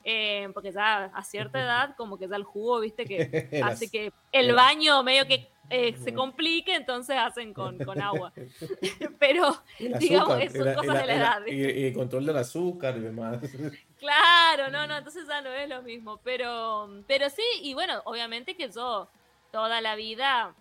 Eh, porque ya a cierta edad como que ya el jugo, viste, que <laughs> hace que el baño medio que eh, se complique, entonces hacen con, con agua. <laughs> <laughs> Pero, digamos, son cosas de la edad. Y, el control del azúcar y demás. Claro, no, no, entonces ya no es lo mismo. Pero, pero sí, y bueno, obviamente que yo toda la vida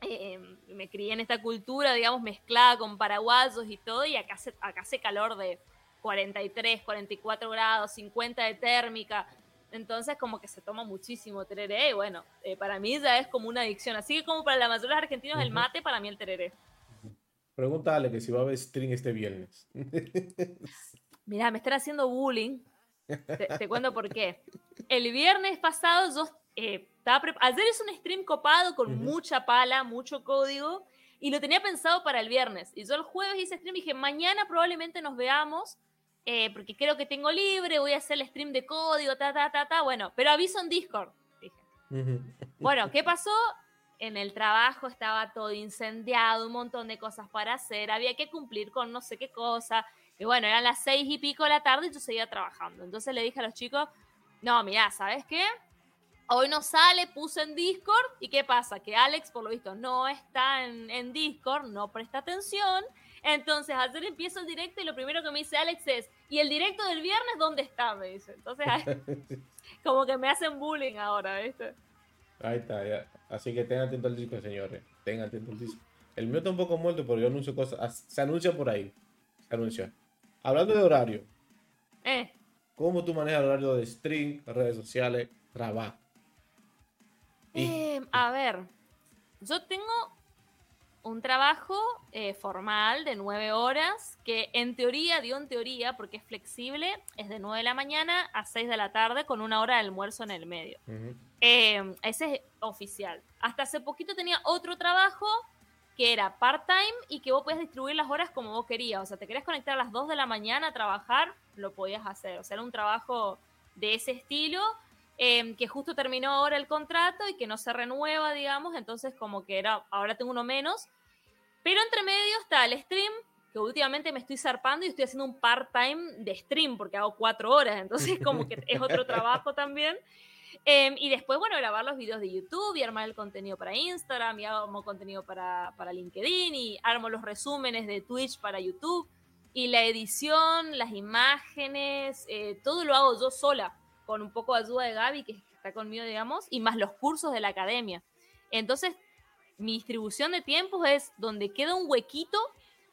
eh, me crié en esta cultura, digamos, mezclada con paraguayos y todo, y acá acá hace calor de 43, 44 grados, 50 de térmica. Entonces como que se toma muchísimo tereré y bueno, eh, para mí ya es como una adicción. Así que como para la mayoría de los argentinos el mate, para mí el tereré. Pregúntale que si va a haber stream este viernes. <laughs> Mira, me están haciendo bullying. Te, cuento por qué. El viernes pasado yo eh, estaba Ayer es un stream copado con mucha pala, mucho código y lo tenía pensado para el viernes. Y yo el jueves hice stream y dije, mañana probablemente nos veamos eh, porque creo que tengo libre, voy a hacer el stream de código, ta, ta, ta, ta. Bueno, pero aviso en Discord, dije. Bueno, ¿qué pasó? En el trabajo estaba todo incendiado, un montón de cosas para hacer, había que cumplir con no sé qué cosa. Y bueno, eran las seis y pico de la tarde y yo seguía trabajando. Entonces le dije a los chicos, no, mira, ¿sabes qué? Hoy no sale, puse en Discord. ¿Y qué pasa? Que Alex, por lo visto, no está en, en Discord, no presta atención. Entonces, ayer empiezo el directo y lo primero que me dice Alex es, ¿y el directo del viernes dónde está? Me dice. Entonces, <laughs> como que me hacen bullying ahora, ¿viste? Ahí está, ya. Así que tengan atento al disco, señores. Tengan atento al disco. El mío está un poco muerto, pero yo anuncio cosas. Se anuncia por ahí. Se anuncia. Hablando de horario. Eh. ¿Cómo tú manejas el horario de stream, redes sociales, trabajo? Eh, a ver, yo tengo un trabajo eh, formal de nueve horas, que en teoría, dio en teoría, porque es flexible, es de nueve de la mañana a seis de la tarde con una hora de almuerzo en el medio. Eh, ese es oficial. Hasta hace poquito tenía otro trabajo que era part-time y que vos podías distribuir las horas como vos querías. O sea, te querías conectar a las dos de la mañana a trabajar, lo podías hacer. O sea, era un trabajo de ese estilo. Eh, que justo terminó ahora el contrato y que no se renueva, digamos, entonces como que era, ahora tengo uno menos, Pero entre medio está el stream, que últimamente me estoy zarpando y estoy haciendo un part-time de stream porque hago cuatro horas, entonces <laughs> como que es otro trabajo también. Em, y después, bueno, grabar los videos de YouTube y armar el contenido para Instagram y armo contenido para, para LinkedIn y armo los resúmenes de Twitch para YouTube. Y la edición, las imágenes, eh, todo lo hago yo sola, con un poco de ayuda de Gaby, que está conmigo, digamos, y más los cursos de la academia. Entonces, mi distribución de tiempos es donde queda un huequito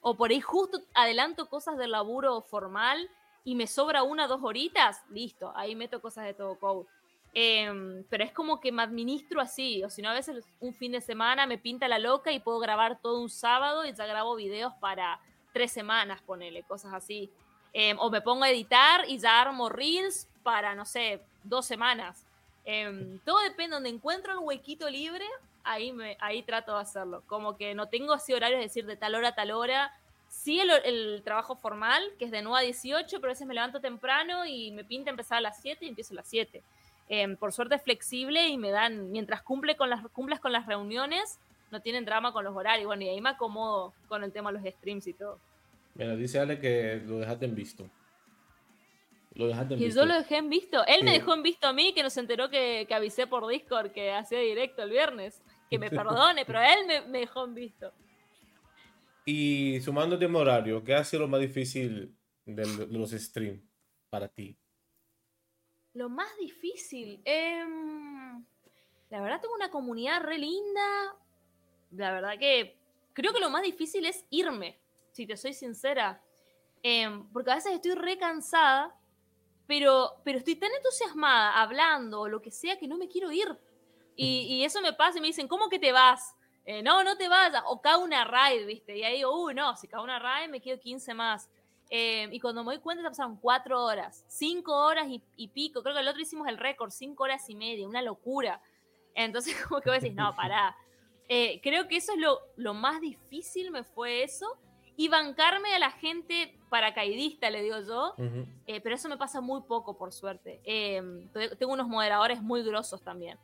o por ahí justo adelanto cosas del laburo formal y me sobra una dos horitas, listo, ahí meto cosas de todo code. Em, pero es como que me administro así, o si no, a veces un fin de semana me pinta la loca y puedo grabar todo un sábado y ya grabo videos para tres semanas, ponele, cosas así. Em, o me pongo a editar y ya armo reels para, no sé, dos semanas. Em, todo depende, donde encuentro el huequito libre, ahí, me, ahí trato de hacerlo. Como que no tengo así horarios de decir de tal hora a tal hora. Sí el, trabajo formal, que es de 9 a 18, pero a veces me levanto temprano y me pinta empezar a las 7 y empiezo a las 7. Em, por suerte es flexible y me dan, mientras cumple con las, con las reuniones, no tienen drama con los horarios. Bueno, y ahí me acomodo con el tema de los streams y todo. Mira, dice Ale que lo dejaste en visto. Lo dejaste en visto. yo lo dejé en visto. Él me dejó en visto a mí, que nos enteró que, que avisé por Discord que hacía directo el viernes que me <laughs> perdone, pero él me, dejó en visto. Y sumando tiempo horario, ¿qué ha sido lo más difícil de, los streams para ti? Lo más difícil. Em, la verdad tengo una comunidad re linda. La verdad que creo que lo más difícil es irme, si te soy sincera. Em, porque a veces estoy re cansada, pero, pero estoy tan entusiasmada hablando o lo que sea que no me quiero ir. Y, eso me pasa y me dicen, ¿cómo que te vas? Eh, no, no te vayas. O cae una raid, ¿viste? Y ahí digo, uy, no, si cae una raid me quedo 15 más. Eh, y cuando me doy cuenta, pasaron 4 horas, 5 horas y, pico. Creo que el otro hicimos el récord, 5 horas y media, una locura. Entonces, <laughs> como que vos decís, no, pará. Eh, creo que eso es lo, lo más difícil, me fue eso y bancarme a la gente paracaidista, le digo yo, pero eso me pasa muy poco, por suerte. tengo unos moderadores muy grosos también.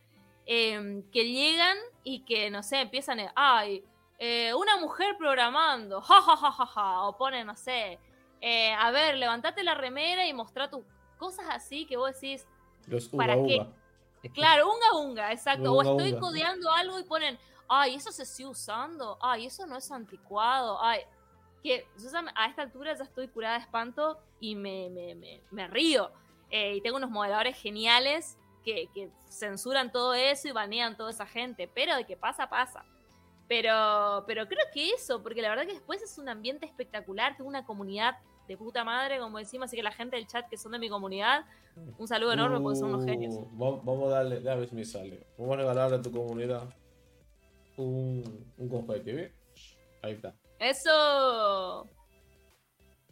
Em, que llegan y que, no sé, empiezan, a, ay, eh, una mujer programando, ja, ja, ja, ja, ja, o ponen, no sé, eh, a ver, levantate la remera y mostra tus cosas así que vos decís, Los ¿para qué? <laughs> Claro, unga unga, exacto. o estoy codeando algo y ponen, ay, eso se sigue usando, ay, eso no es anticuado, ay, que yo a esta altura ya estoy curada de espanto y me, me, me, río. Eh, y tengo unos modeladores geniales que, censuran todo eso y banean toda esa gente, pero de que pasa, pasa. Pero, pero creo que eso, porque la verdad que después es un ambiente espectacular, tengo una comunidad de puta madre, como decimos, así que la gente del chat que son de mi comunidad, un saludo enorme porque son unos genios. Uh, vamos a darle, a ver si me sale. Vamos a regalarle a tu comunidad un, un confeti, ¿ves? Ahí está. ¡Eso!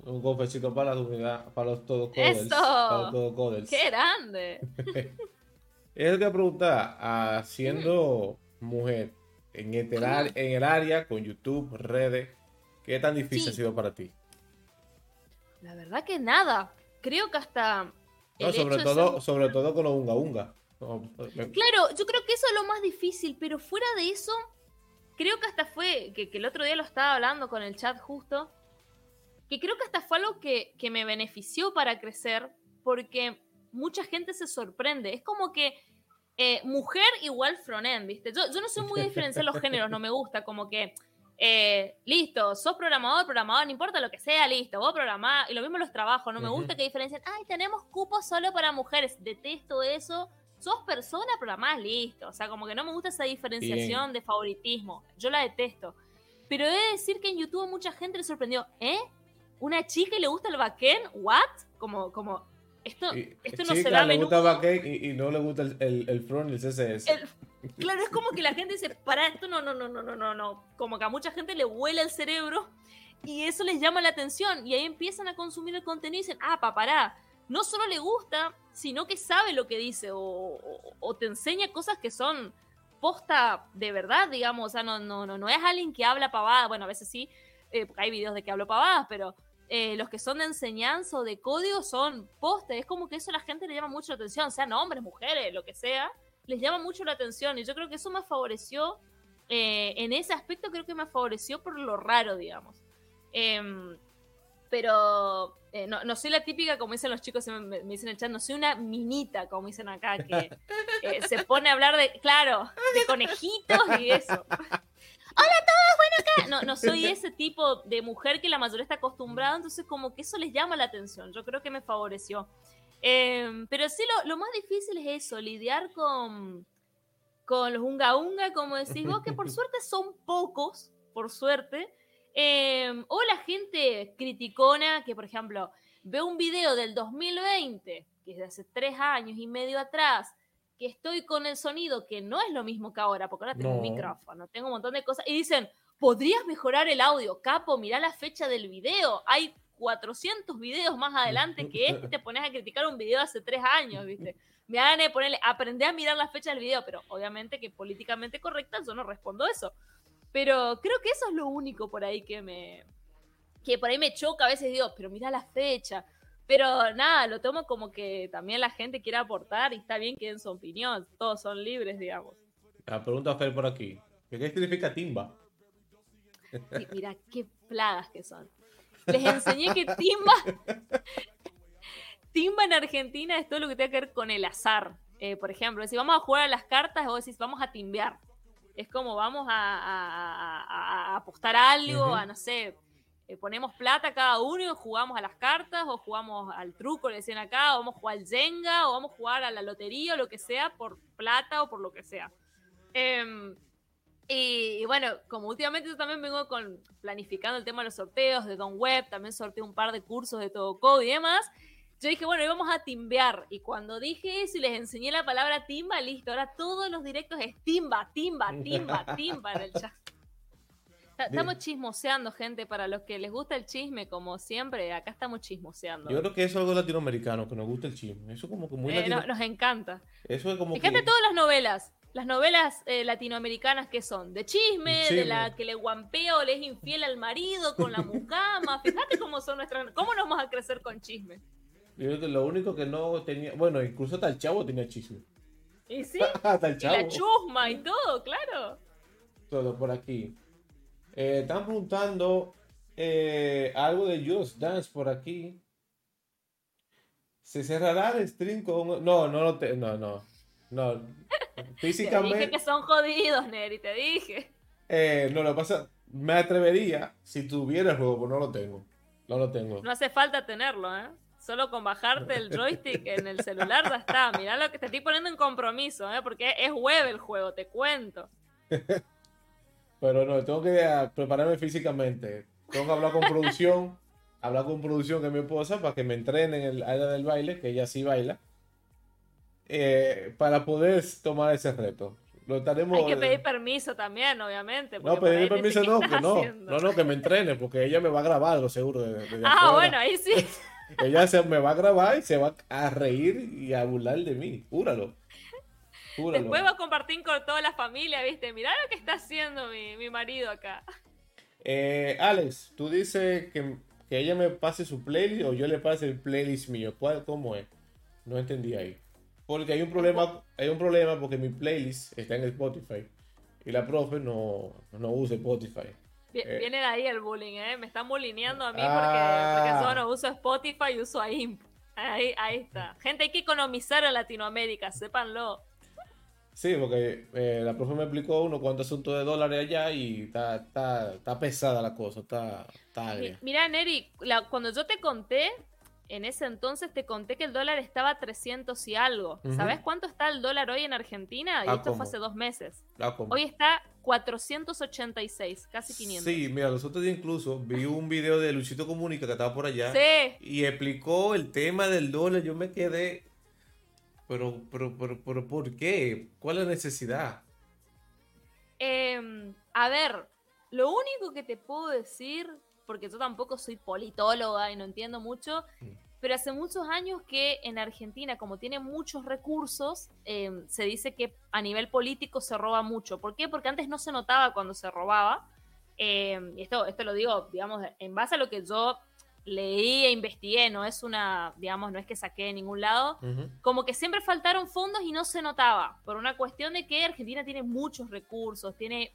Un confetito para la para los todos coders. ¡Eso! Para los todos ¡Qué grande! <laughs> Es que preguntar, ah, siendo mujer en el, en el área con YouTube, redes, ¿qué tan difícil ha sido para ti? La verdad que nada. Creo que hasta. No, sobre todo, sobre todo con los unga unga. Claro, yo creo que eso es lo más difícil, pero fuera de eso, creo que hasta fue, que, el otro día lo estaba hablando con el chat justo, que creo que hasta fue algo que, que me benefició para crecer, porque mucha gente se sorprende. Es como que eh, mujer igual frontend, ¿viste? Yo, yo no soy muy diferenciar los géneros, no me gusta, como que, eh, listo, sos programador, programador, no importa lo que sea, listo, vos programás, y lo mismo los trabajos, no me gusta que diferencien, ay, tenemos cupos solo para mujeres, detesto eso, sos persona, programás, listo, o sea, como que no me gusta esa diferenciación de favoritismo, yo la detesto. Pero he de decir que en YouTube mucha gente le sorprendió, ¿eh? ¿Una chica y le gusta el backend? ¿What? Como, como, esto, esto no se da le gusta y, y, no le gusta el, el, front y el CSS. claro, es como que la gente dice, para esto no, no, no, no, no, no, no. Como que a mucha gente le vuela el cerebro y eso les llama la atención y ahí empiezan a consumir el contenido y dicen, ah, pa, pará. No solo le gusta, sino que sabe lo que dice o, te enseña cosas que son posta de verdad, digamos. O sea, no, no, no, no es alguien que habla pavada. Bueno, a veces sí, eh, porque hay videos de que hablo pavadas, pero eh, los que son de enseñanza o de código son postes. Es como que eso a la gente le llama mucho la atención, sean hombres, mujeres, lo que sea, les llama mucho la atención. Y yo creo que eso me favoreció eh, en ese aspecto creo que me favoreció por lo raro, digamos. Pero eh, no, soy la típica, como dicen los chicos, me, dicen en el chat, no soy una minita, como dicen acá, que <laughs> eh, se pone a hablar de, claro, de conejitos y eso. <laughs> <laughs> Hola a todos, bueno acá. No, no soy ese tipo de mujer que la mayoría está acostumbrada, entonces como que eso les llama la atención. Yo creo que me favoreció. Em, pero sí, lo, más difícil es eso, lidiar con, con los unga unga, como decís vos, que por suerte son pocos, por suerte. Em, o la gente criticona que, por ejemplo, ve un video del 2020, que es de hace tres años y medio atrás, que estoy con el sonido que no es lo mismo que ahora, porque ahora tengo un micrófono, tengo un montón de cosas, y dicen, podrías mejorar el audio, capo, mirá la fecha del video, hay 400 videos más adelante que este, te pones a criticar un video hace tres años, ¿viste? Me hagan ponerle, aprendí a mirar la fecha del video, pero obviamente que políticamente correcta, yo no respondo eso. Pero creo que eso es lo único por ahí que me, que por ahí me choca, a veces digo, pero mira la fecha, pero nada, lo tomo como que también la gente quiere aportar y está bien que den su opinión. Todos son libres, digamos. La pregunta Fer por aquí. ¿Qué significa timba? mira, qué plagas que son. Les enseñé que timba. timba en Argentina es todo lo que tiene que ver con el azar. Eh, por ejemplo, si vamos a jugar a las cartas, vos decís, vamos a timbear. Es como vamos a, apostar algo, a no sé, eh, ponemos plata cada uno y jugamos a las cartas o jugamos al truco, le decían acá, o vamos a jugar al Jenga o vamos a jugar a la lotería o lo que sea por plata o por lo que sea. Em, y, bueno, como últimamente yo también vengo con planificando el tema de los sorteos de Don Web, también sorteé un par de cursos de todo code y demás. Yo dije, bueno, íbamos a timbear. Y cuando dije eso y les enseñé la palabra timba, listo. Ahora todos los directos es timba, timba, timba, <laughs> timba en el chat. Estamos chismoseando, gente. Para los que les gusta el chisme, como siempre, acá estamos chismoseando. Yo creo que eso es algo latinoamericano, que nos gusta el chisme. Eso como que muy eh, nos encanta. Eso es como Fíjate todas las novelas. Las novelas eh, latinoamericanas que son de chisme, de la que le guampea o le es infiel al marido con la mucama. <laughs> Fíjate cómo son nuestras. ¿Cómo nos vamos a crecer con chisme? Yo creo que lo único que no tenía. Bueno, incluso hasta el chavo tenía chisme. ¿Y sí? <laughs> hasta el chavo. Y la chusma y todo, claro. Todo por aquí. Eh, están preguntando eh, algo de Just Dance por aquí. ¿Se cerrará el stream con.? No, no, no, te... no, no. No. Físicamente. <laughs> Te dije que son jodidos, Neri, te dije. Eh, no, lo pasa. Me atrevería si tuviera el juego, pero no lo tengo. No lo tengo. No hace falta tenerlo, ¿eh? Solo con bajarte el joystick en el celular ya está. Mirá lo que te estoy poniendo en compromiso, ¿eh? Porque es web el juego, te cuento. <laughs> Pero no, tengo que ah, prepararme físicamente. Tengo que hablar con producción, <laughs> hablar con producción que es mi esposa para que me entrene en el área del baile, que ella sí baila, eh, para poder tomar ese reto. Lo estaremos, Hay que pedir permiso también, obviamente. No, pedir permiso no, que no, no, no, que me entrene, porque ella me va a grabar, lo seguro. <laughs> ah, bueno, ahí sí. Ella se me va a grabar y se va a reír y a burlar de mí, júralo. Después va a compartir con toda la familia, ¿viste? Mirá lo que está haciendo mi, marido acá. Eh, Alex, tú dices que, ella me pase su playlist o yo le pase el playlist mío. ¿Cuál, ¿Cómo es? No entendí ahí. Porque hay un problema, hay un problema porque mi playlist está en Spotify y la profe no, no usa Spotify. Eh, viene de ahí el bullying, ¿eh? Me están bulineando a mí porque, ah. porque, no uso Spotify y uso AIMP. Ahí, ahí está. Gente, hay que economizar en Latinoamérica, sépanlo. Sí, porque eh, la profe me explicó uno cuánto asunto de dólares allá y está, está, está pesada la cosa, está, está Mira, Neri, cuando yo te conté, en ese entonces te conté que el dólar estaba a 300 y algo. ¿Sabes cuánto está el dólar hoy en Argentina? Y ah, esto fue hace dos meses. Ah, hoy está 486, casi 500. Sí, mira, los otros días incluso vi un video de Luchito Comunica que estaba por allá. Sí. Y explicó el tema del dólar. Yo me quedé pero, pero, pero, ¿por qué? ¿Cuál es la necesidad? Em, a ver, lo único que te puedo decir, porque yo tampoco soy politóloga y no entiendo mucho, mm. pero hace muchos años que en Argentina, como tiene muchos recursos, em, se dice que a nivel político se roba mucho. ¿Por qué? Porque antes no se notaba cuando se robaba. Y esto, esto lo digo, digamos, en base a lo que yo leí e investigué, no es una, digamos, no es que saqué de ningún lado, como que siempre faltaron fondos y no se notaba, por una cuestión de que Argentina tiene muchos recursos, tiene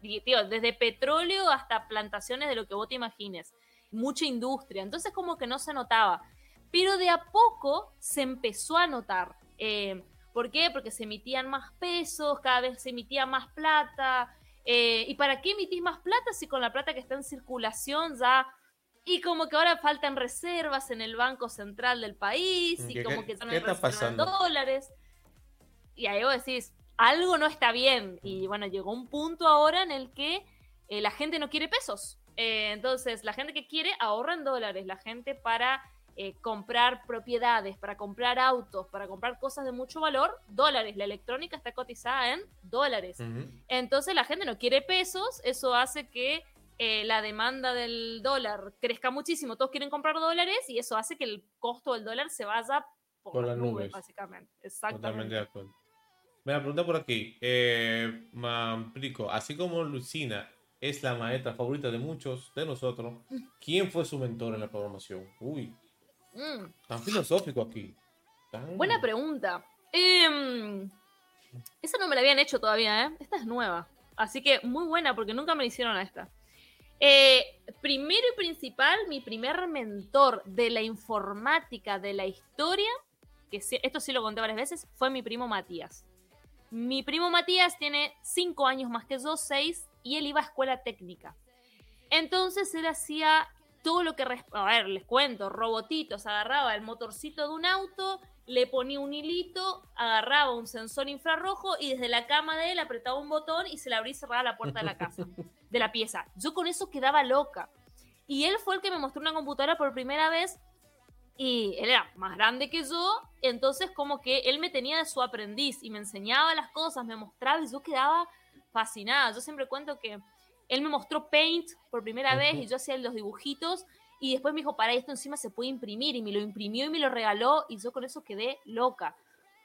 tío, desde petróleo hasta plantaciones de lo que vos te imagines, mucha industria, entonces como que no se notaba, pero de a poco se empezó a notar. Eh, ¿Por qué? Porque se emitían más pesos, cada vez se emitía más plata. Eh, ¿Y para qué emitís más plata si con la plata que está en circulación ya... Y como que ahora faltan reservas en el Banco Central del país y como que ya no hay dólares. Y ahí vos decís, algo no está bien. Y bueno, llegó un punto ahora en el que eh, la gente no quiere pesos. Eh, entonces, la gente que quiere ahorra en dólares. La gente para eh, comprar propiedades, para comprar autos, para comprar cosas de mucho valor, dólares. La electrónica está cotizada en dólares. Entonces, la gente no quiere pesos. Eso hace que la demanda del dólar crezca muchísimo. Todos quieren comprar dólares y eso hace que el costo del dólar se vaya por, las nubes, básicamente. Exactamente. Totalmente de acuerdo. Me la pregunta por aquí. Eh, así como Lucina es la maestra favorita de muchos de nosotros, ¿quién fue su mentor en la programación? Uy, mm. tan filosófico aquí. Buena pregunta. Em, esa no me la habían hecho todavía, ¿eh? Esta es nueva. Así que muy buena porque nunca me hicieron a esta. Eh, primero y principal, mi primer mentor de la informática, de la historia, que esto sí lo conté varias veces, fue mi primo Matías. Mi primo Matías tiene cinco años más que yo, seis, y él iba a escuela técnica. Entonces él hacía todo lo que... A ver, les cuento, robotitos, agarraba el motorcito de un auto, le ponía un hilito, agarraba un sensor infrarrojo y desde la cama de él apretaba un botón y se le abría y cerraba la puerta de la casa, <laughs> de la pieza. Yo con eso quedaba loca. Y él fue el que me mostró una computadora por primera vez y él era más grande que yo, entonces como que él me tenía de su aprendiz y me enseñaba las cosas, me mostraba y yo quedaba fascinada. Yo siempre cuento que él me mostró Paint por primera vez y yo hacía los dibujitos y después me dijo, para esto encima se puede imprimir y me lo imprimió y me lo regaló y yo con eso quedé loca.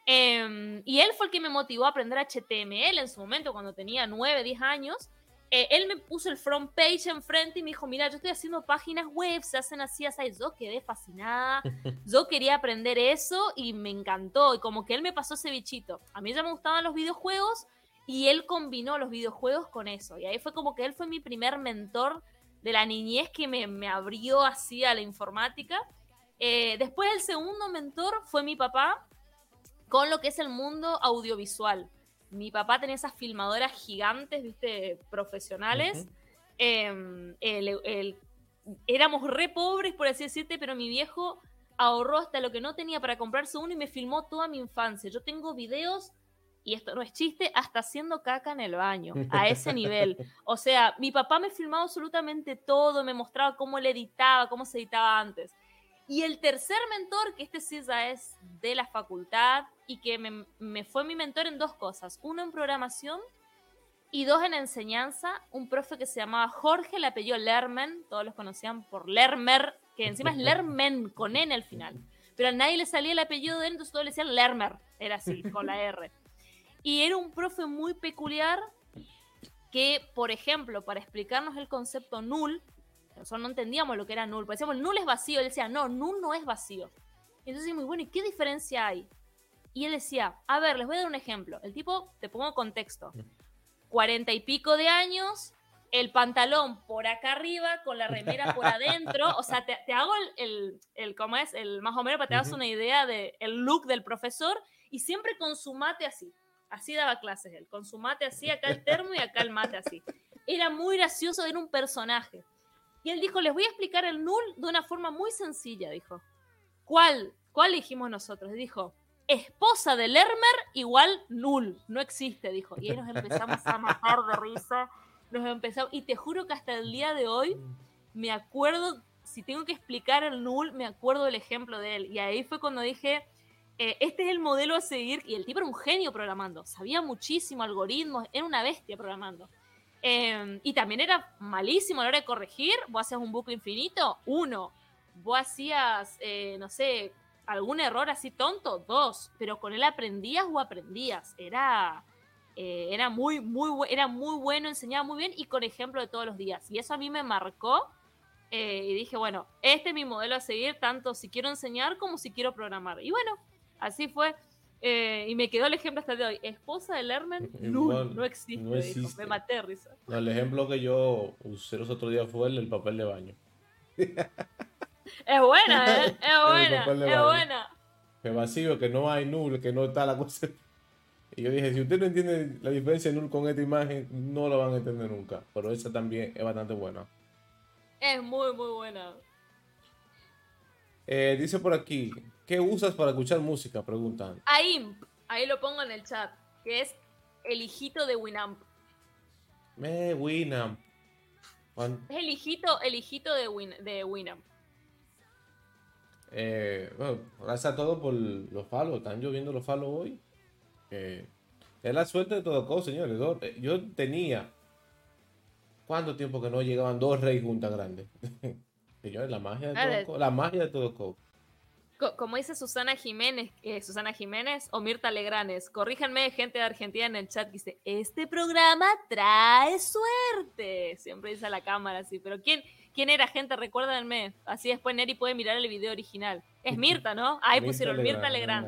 Em, y él fue el que me motivó a aprender HTML en su momento cuando tenía 9, 10 años eh, él me puso el front page enfrente y me dijo, mira, yo estoy haciendo páginas web, se hacen así, así. Yo quedé fascinada, <laughs> yo quería aprender eso y me encantó. Y como que él me pasó ese bichito. A mí ya me gustaban los videojuegos y él combinó los videojuegos con eso. Y ahí fue como que él fue mi primer mentor de la niñez que me, abrió así a la informática. Eh, después el segundo mentor fue mi papá con lo que es el mundo audiovisual mi papá tenía esas filmadoras gigantes, viste, profesionales. Em, éramos re pobres, por así decirte, pero mi viejo ahorró hasta lo que no tenía para comprarse uno y me filmó toda mi infancia. Yo tengo videos, y esto no es chiste, hasta haciendo caca en el baño, a ese <laughs> nivel. O sea, mi papá me filmaba absolutamente todo, me mostraba cómo le editaba, cómo se editaba antes. Y el tercer mentor, que este sí ya es de la facultad y que me, fue mi mentor en dos cosas. Uno en programación y dos en enseñanza. Un profe que se llamaba Jorge, le apellido Lermen, todos los conocían por Lermer, que encima es <laughs> Lermen con N al final. Pero a nadie le salía el apellido de él, entonces todos le decían Lermer, era así, con la R. Y era un profe muy peculiar que, por ejemplo, para explicarnos el concepto null, nosotros no entendíamos lo que era null. Decíamos, null es vacío. Él decía, no, null no es vacío. Entonces muy bueno, ¿y qué diferencia hay? Y él decía, a ver, les voy a dar un ejemplo. El tipo, te pongo contexto. Cuarenta y pico de años, el pantalón por acá arriba, con la remera por adentro. O sea, te, hago el, el, ¿cómo es? El más o menos para que te hagas una idea del el look del profesor. Y siempre con su mate así. Así daba clases él, con su mate así, acá el termo y acá el mate así. Era muy gracioso, era un personaje. Y él dijo, les voy a explicar el null de una forma muy sencilla, dijo. ¿Cuál? ¿Cuál dijimos nosotros? Dijo, esposa de Lermer igual null, no existe, dijo. Y ahí nos empezamos a matar de risa. Nos empezamos, y te juro que hasta el día de hoy me acuerdo, si tengo que explicar el null, me acuerdo del ejemplo de él. Y ahí fue cuando dije, eh, este es el modelo a seguir. Y el tipo era un genio programando, sabía muchísimo algoritmos, era una bestia programando. Em, y también era malísimo a la hora de corregir. Vos hacías un bucle infinito, uno. Vos hacías, eh, no sé, algún error así tonto, dos. Pero con él aprendías o aprendías. Era, eh, era, muy, muy, era muy bueno, enseñaba muy bien y con ejemplo de todos los días. Y eso a mí me marcó. Eh, y dije, bueno, este es mi modelo a seguir, tanto si quiero enseñar como si quiero programar. Y bueno, así fue. Eh, y me quedó el ejemplo hasta el de hoy. Esposa de Lerman, <laughs> no existe. no dijo. existe. Me maté risa. No, el ejemplo que yo usé los otros días fue el del papel de baño. Es buena, <laughs> ¿eh? Es buena, es baño. buena. Que vacío, que no hay null, que no está la cosa. <laughs> Y yo dije, si usted no entiende la diferencia de null con esta imagen, no lo van a entender nunca. Pero esa también es bastante buena. Es muy, muy buena. Eh, dice por aquí, ¿qué usas para escuchar música? Preguntan. AIMP, ahí lo pongo en el chat, que es el hijito de Winamp. Me, Winamp. Juan- Es el hijito, el hijito de, Win, de Winamp. Eh, bueno, gracias a todos por los follow. Están lloviendo los follow hoy. Eh, es la suerte de todo señores. Eh, Yo tenía. ¿Cuánto tiempo que no llegaban dos reyes juntas grandes? <laughs> señores, la magia de Ah, todo. La magia de todo como dice Susana Jiménez, eh, Susana Jiménez o Mirta Legranes, corríjanme gente de Argentina en el chat que dice, este programa trae suerte. Siempre dice a la cámara así, pero ¿quién, quién era gente? Recuérdenme. Así después Neri puede mirar el video original. Es Mirta, ¿no? Ahí pusieron Mirta Legrand.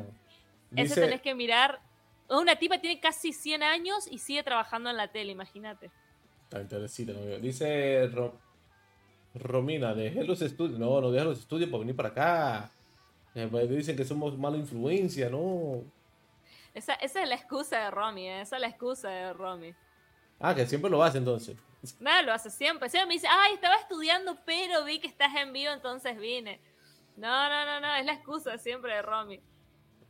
Ese Dice, tenés que mirar. Una tipa tiene casi 100 años y sigue trabajando en la tele, imagínate. Está interesante, no, Dice Ro- Romina, dejé los estudios. No, no dejé los estudios para venir para acá. Eh, pues dicen que somos mala influencia, no. Esa, esa es la excusa de Romy, ¿eh? esa es la excusa de Romy. Ah, que siempre lo hace entonces. <laughs> Nada, lo hace siempre. Siempre me dice, ay, estaba estudiando, pero vi que estás en vivo, entonces vine. No, no, no, no, es la excusa siempre de Romy.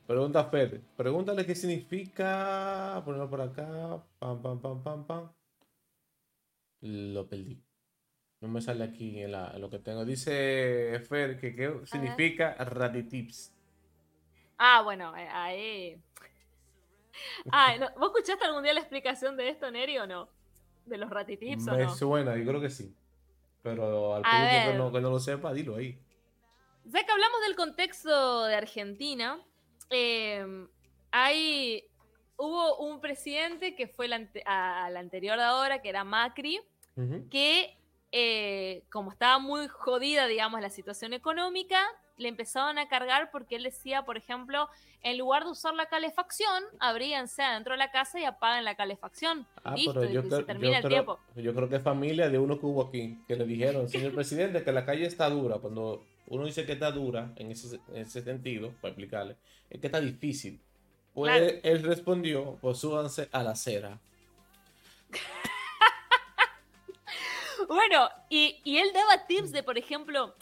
Pregunta Fede. Pregúntale qué significa. Ponerlo por acá. Pam, pam, pam, pam, pam. Lo perdí. No me sale aquí en, la- en lo que tengo. Dice Fer que qué significa ratitips. Ah, bueno, eh, ahí. Ah, no, ¿vos escuchaste algún día la explicación de esto, Neri, o no? ¿De los ratitips o Me no? suena, yo creo que sí. Pero al público que no, que no lo sepa, dilo ahí. Ya que hablamos del contexto de Argentina, eh, hay, hubo un presidente que fue el ante- a- al anterior de ahora, que era Macri, que eh, como estaba muy jodida, digamos, la situación económica, le empezaban a cargar porque él decía, por ejemplo, en lugar de usar la calefacción, abríganse adentro de la casa y apaguen la calefacción. Ah, Listo, pero yo, y se creo, termina yo, el creo, tiempo. yo creo que es familia de uno que hubo aquí, que le dijeron, señor <laughs> presidente, que la calle está dura. Cuando uno dice que está dura, en ese, en ese sentido, para explicarle, es que está difícil. Pues Claro. él, él respondió, pues súbanse a la acera. <laughs> Bueno, y, y él daba tips de, por ejemplo,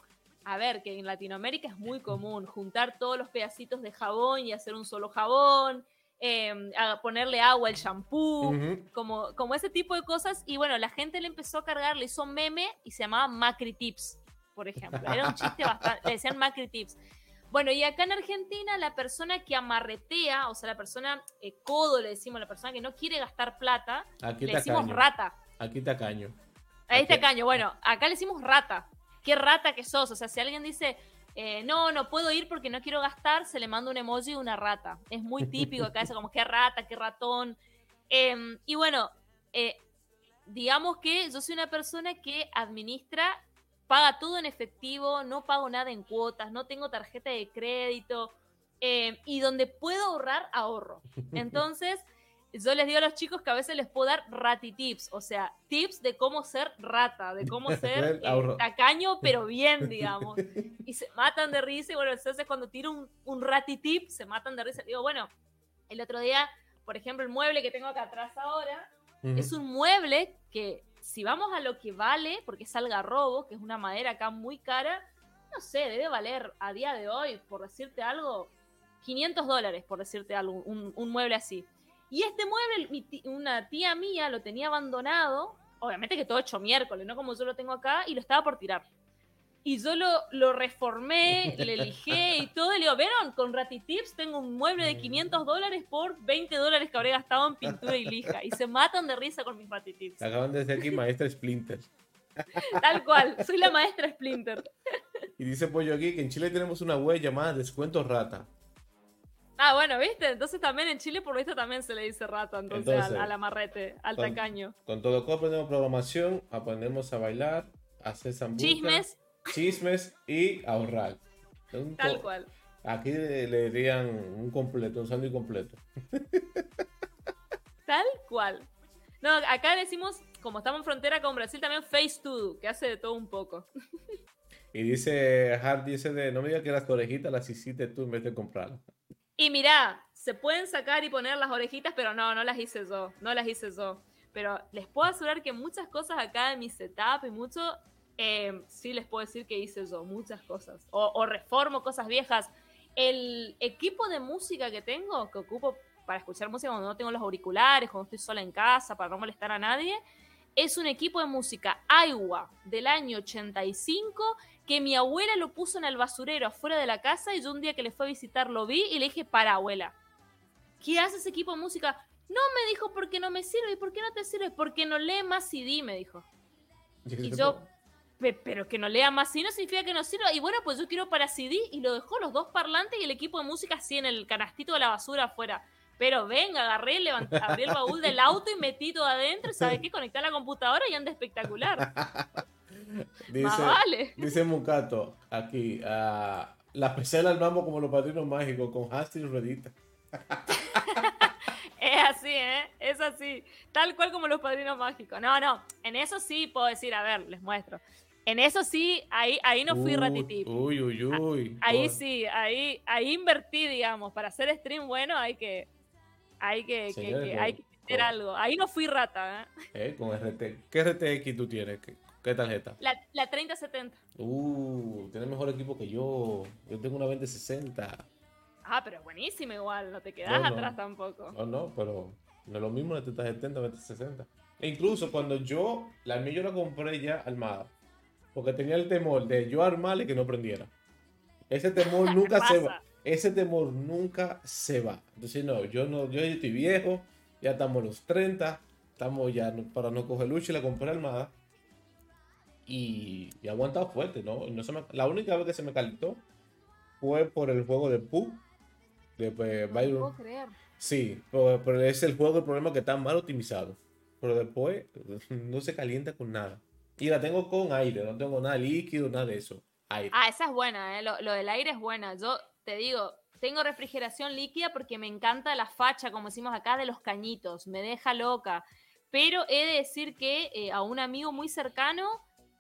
a ver, que en Latinoamérica es muy común juntar todos los pedacitos de jabón y hacer un solo jabón, eh, a ponerle agua al shampoo, como, como ese tipo de cosas. Y bueno, la gente le empezó a cargar, le hizo meme y se llamaba Macri Tips, por ejemplo. Era un chiste bastante, le decían Macri Tips. Bueno, y acá en Argentina la persona que amarretea, o sea, la persona eh, codo, le decimos, la persona que no quiere gastar plata, Aquí le decimos caño. rata. Aquí está caño. Ahí está caño. Bueno, acá le decimos rata. ¿Qué rata que sos? O sea, si alguien dice, eh, no, no puedo ir porque no quiero gastar, se le manda un emoji de una rata. Es muy típico acá, eso como qué rata, qué ratón. Em, y bueno, eh, digamos que yo soy una persona que administra, paga todo en efectivo, no pago nada en cuotas, no tengo tarjeta de crédito. em, y donde puedo ahorrar, ahorro. <laughs> Entonces, yo les digo a los chicos que a veces les puedo dar ratitips, o sea, tips de cómo ser rata, de cómo <laughs> ser eh, tacaño, pero <laughs> bien, digamos. Y se matan de risa, y bueno, entonces cuando tiro un, un ratitip, se matan de risa. Digo, bueno, el otro día, por ejemplo, el mueble que tengo acá atrás ahora, es un mueble que, si vamos a lo que vale, porque es algarrobo, que es una madera acá muy cara, no sé, debe valer a día de hoy, por decirte algo, 500 dólares, por decirte algo, un, un mueble así. Y este mueble, mi ti- una tía mía lo tenía abandonado, obviamente que todo hecho miércoles, no como yo lo tengo acá, y lo estaba por tirar. Y yo lo, lo reformé, le lijé y todo, y le digo, ¿vieron? Con Ratitips tengo un mueble de 500 dólares por 20 dólares que habré gastado en pintura y lija. Y se matan de risa con mis Ratitips. Acaban de decir aquí maestra Splinter. Tal cual, soy la maestra Splinter. Y dice Pollo aquí que en Chile tenemos una web llamada Descuento Rata. Ah, bueno, ¿viste? Entonces también en Chile, por lo visto, también se le dice rata, entonces, Entonces, al, al amarrete, al con- tacaño. Con todo co aprendemos programación, aprendemos a bailar, a hacer sambuca, Chismes, chismes y a ahorrar. Un tal cual. Aquí le, le dirían un completo, un sándwich completo. <laughs> Tal cual. No, acá decimos, como estamos en frontera con Brasil, también face to do, que hace de todo un poco. Y dice, Hart dice de, no me digas que las orejitas las hiciste tú en vez de comprarlas. Y mirá, se pueden sacar y poner las orejitas, pero no, no las hice yo, no las hice yo. Pero les puedo asegurar que muchas cosas acá de mi setup y mucho, eh, sí les puedo decir que hice yo, muchas cosas. O, o reformo cosas viejas. El equipo de música que tengo, que ocupo para escuchar música cuando no tengo los auriculares, cuando estoy sola en casa, para no molestar a nadie, es un equipo de música Aiwa del año 85 que mi abuela lo puso en el basurero afuera de la casa y yo un día que le fue a visitar lo vi y le dije, para abuela, ¿qué hace ese equipo de música? No, me dijo, porque no me sirve. ¿Y por qué no te sirve? Porque no lee más CD, me dijo. Y yo, pero que no lea más CD no significa que no sirva. Y bueno, pues yo quiero para CD y lo dejó los dos parlantes y el equipo de música así en el canastito de la basura afuera. Pero venga, agarré, levanté, abrí el baúl del auto y metí todo adentro. ¿Sabes qué? Conecté a la computadora y anda espectacular. <laughs> dice, vale. dice Mucato aquí, uh, la pesela al mambo como los padrinos mágicos con Hasti y Ruedita. <laughs> es así, ¿eh? Es así. Tal cual como los padrinos mágicos. No, no. En eso sí puedo decir, a ver, les muestro. En eso sí, ahí, ahí no fui ratitip. Uy, uy, uy. Ahí sí, ahí, ahí invertí, digamos. Para hacer stream bueno hay que, hay que, que, hay que meter algo. Ahí no fui rata, ¿eh? ¿eh? Con RT. ¿Qué RTX tú tienes? ¿Qué, tarjeta? La, la 3070. Uh, tienes mejor equipo que yo. Yo tengo una 2060. Ah, pero es buenísimo igual, no te quedas atrás tampoco. No, no, pero no es lo mismo la 3070, 2060. E incluso cuando yo, la mía yo la compré ya armada. Porque tenía el temor de yo armarle que no prendiera. Ese temor <laughs> nunca se va. Ese temor nunca se va. Entonces, no, yo no, yo estoy viejo, ya estamos los 30, estamos ya para no coger lucha y la compré armada. Y, y aguantado fuerte, ¿no? no se me, la única vez que se me calentó fue por el juego de Pooh. De, pues, no puedo creer. Sí, pero, pero, es el juego el problema que está mal optimizado. Pero después <laughs> no se calienta con nada. Y la tengo con aire, no tengo nada líquido, nada de eso. Aire. Ah, esa es buena, ¿eh? lo, lo, del aire es buena. Yo te digo, tengo refrigeración líquida porque me encanta la facha, como decimos acá, de los cañitos. Me deja loca. Pero he de decir que eh, a un amigo muy cercano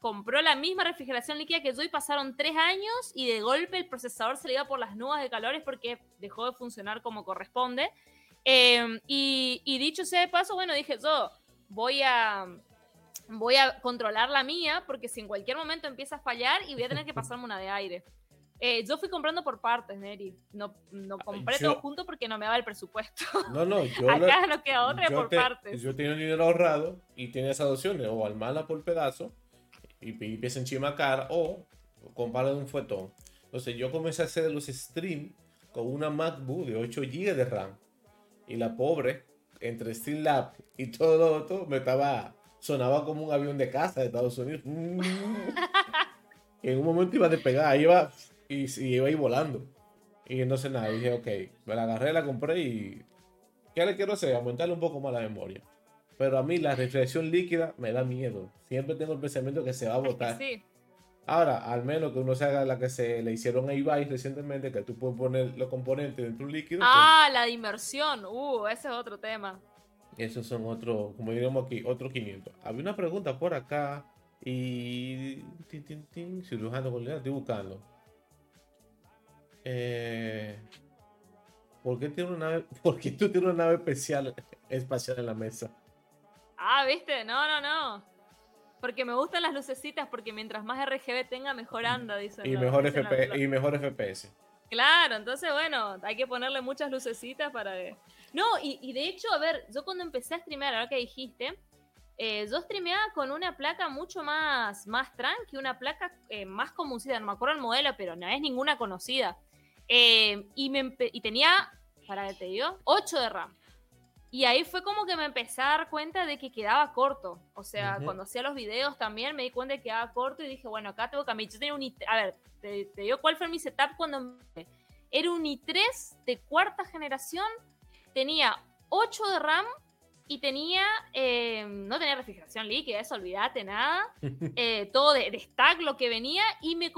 compró la misma refrigeración líquida que yo y pasaron tres años y de golpe el procesador se le iba por las nubes de calores porque dejó de funcionar como corresponde. Eh, y, y, dicho sea de paso, bueno, dije yo voy a voy a controlar la mía porque si en cualquier momento empieza a fallar y voy a tener que <laughs> pasarme una de aire. Eh, yo fui comprando por partes, Neri. No, no compré todo junto porque no me daba el presupuesto. No, no, <laughs> yo. Acá no queda otra por partes. Yo tenía dinero ahorrado y tenía esas opciones: o armarla por pedazo y, y empieza encima cara o comprarla de un fuetón. Entonces yo comencé a hacer los streams con una MacBook de 8 GB de RAM. Y la pobre, entre Streamlab y todo lo otro, me estaba sonaba como un avión de casa de Estados Unidos. <laughs> en un momento iba a despegar, iba y, y iba ahí volando. Y no sé nada, dije, ok, me la agarré, la compré y. ¿Qué le quiero hacer? Aumentarle un poco más la memoria. Pero a mí la reflexión líquida me da miedo. Siempre tengo el pensamiento que se va a botar. Sí. Ahora, al menos que uno se haga la que se le hicieron a Ibai recientemente, que tú puedes poner los componentes dentro de un líquido. Ah, la de inmersión. Uh, ese es otro tema. Esos son otros, como diríamos aquí, otros 500. Había una pregunta por acá y... Tin, tin, tin, cirujano estoy buscando. Eh, ¿por, qué tiene una nave, <laughs> ¿Por qué tú tienes una nave especial espacial en la mesa? Ah, ¿viste? No, no, no. Porque me gustan las lucecitas, porque mientras más RGB tenga, mejor anda, dicen. Y, mejor, FP, y mejor FPS. Claro, entonces bueno, hay que ponerle muchas lucecitas para... No, y, de hecho, a ver, yo cuando empecé a streamear, ahora que dijiste, eh, yo streameaba con una placa mucho más, más tranqui, una placa eh, más conocida, no me acuerdo el modelo, pero no es ninguna conocida. Eh, y, me y tenía, para que te digo, 8 de RAM. Y ahí fue como que me empecé a dar cuenta de que quedaba corto. O sea, cuando hacía los videos también me di cuenta de que quedaba corto y dije, bueno, acá tengo que cambiar. Yo tenía un i A ver, te, te, digo cuál fue mi setup cuando... Era un i3 de cuarta generación tenía 8 de RAM y tenía, eh, no tenía refrigeración líquida, eso olvídate nada, <laughs> eh, todo de, de, stack lo que venía y me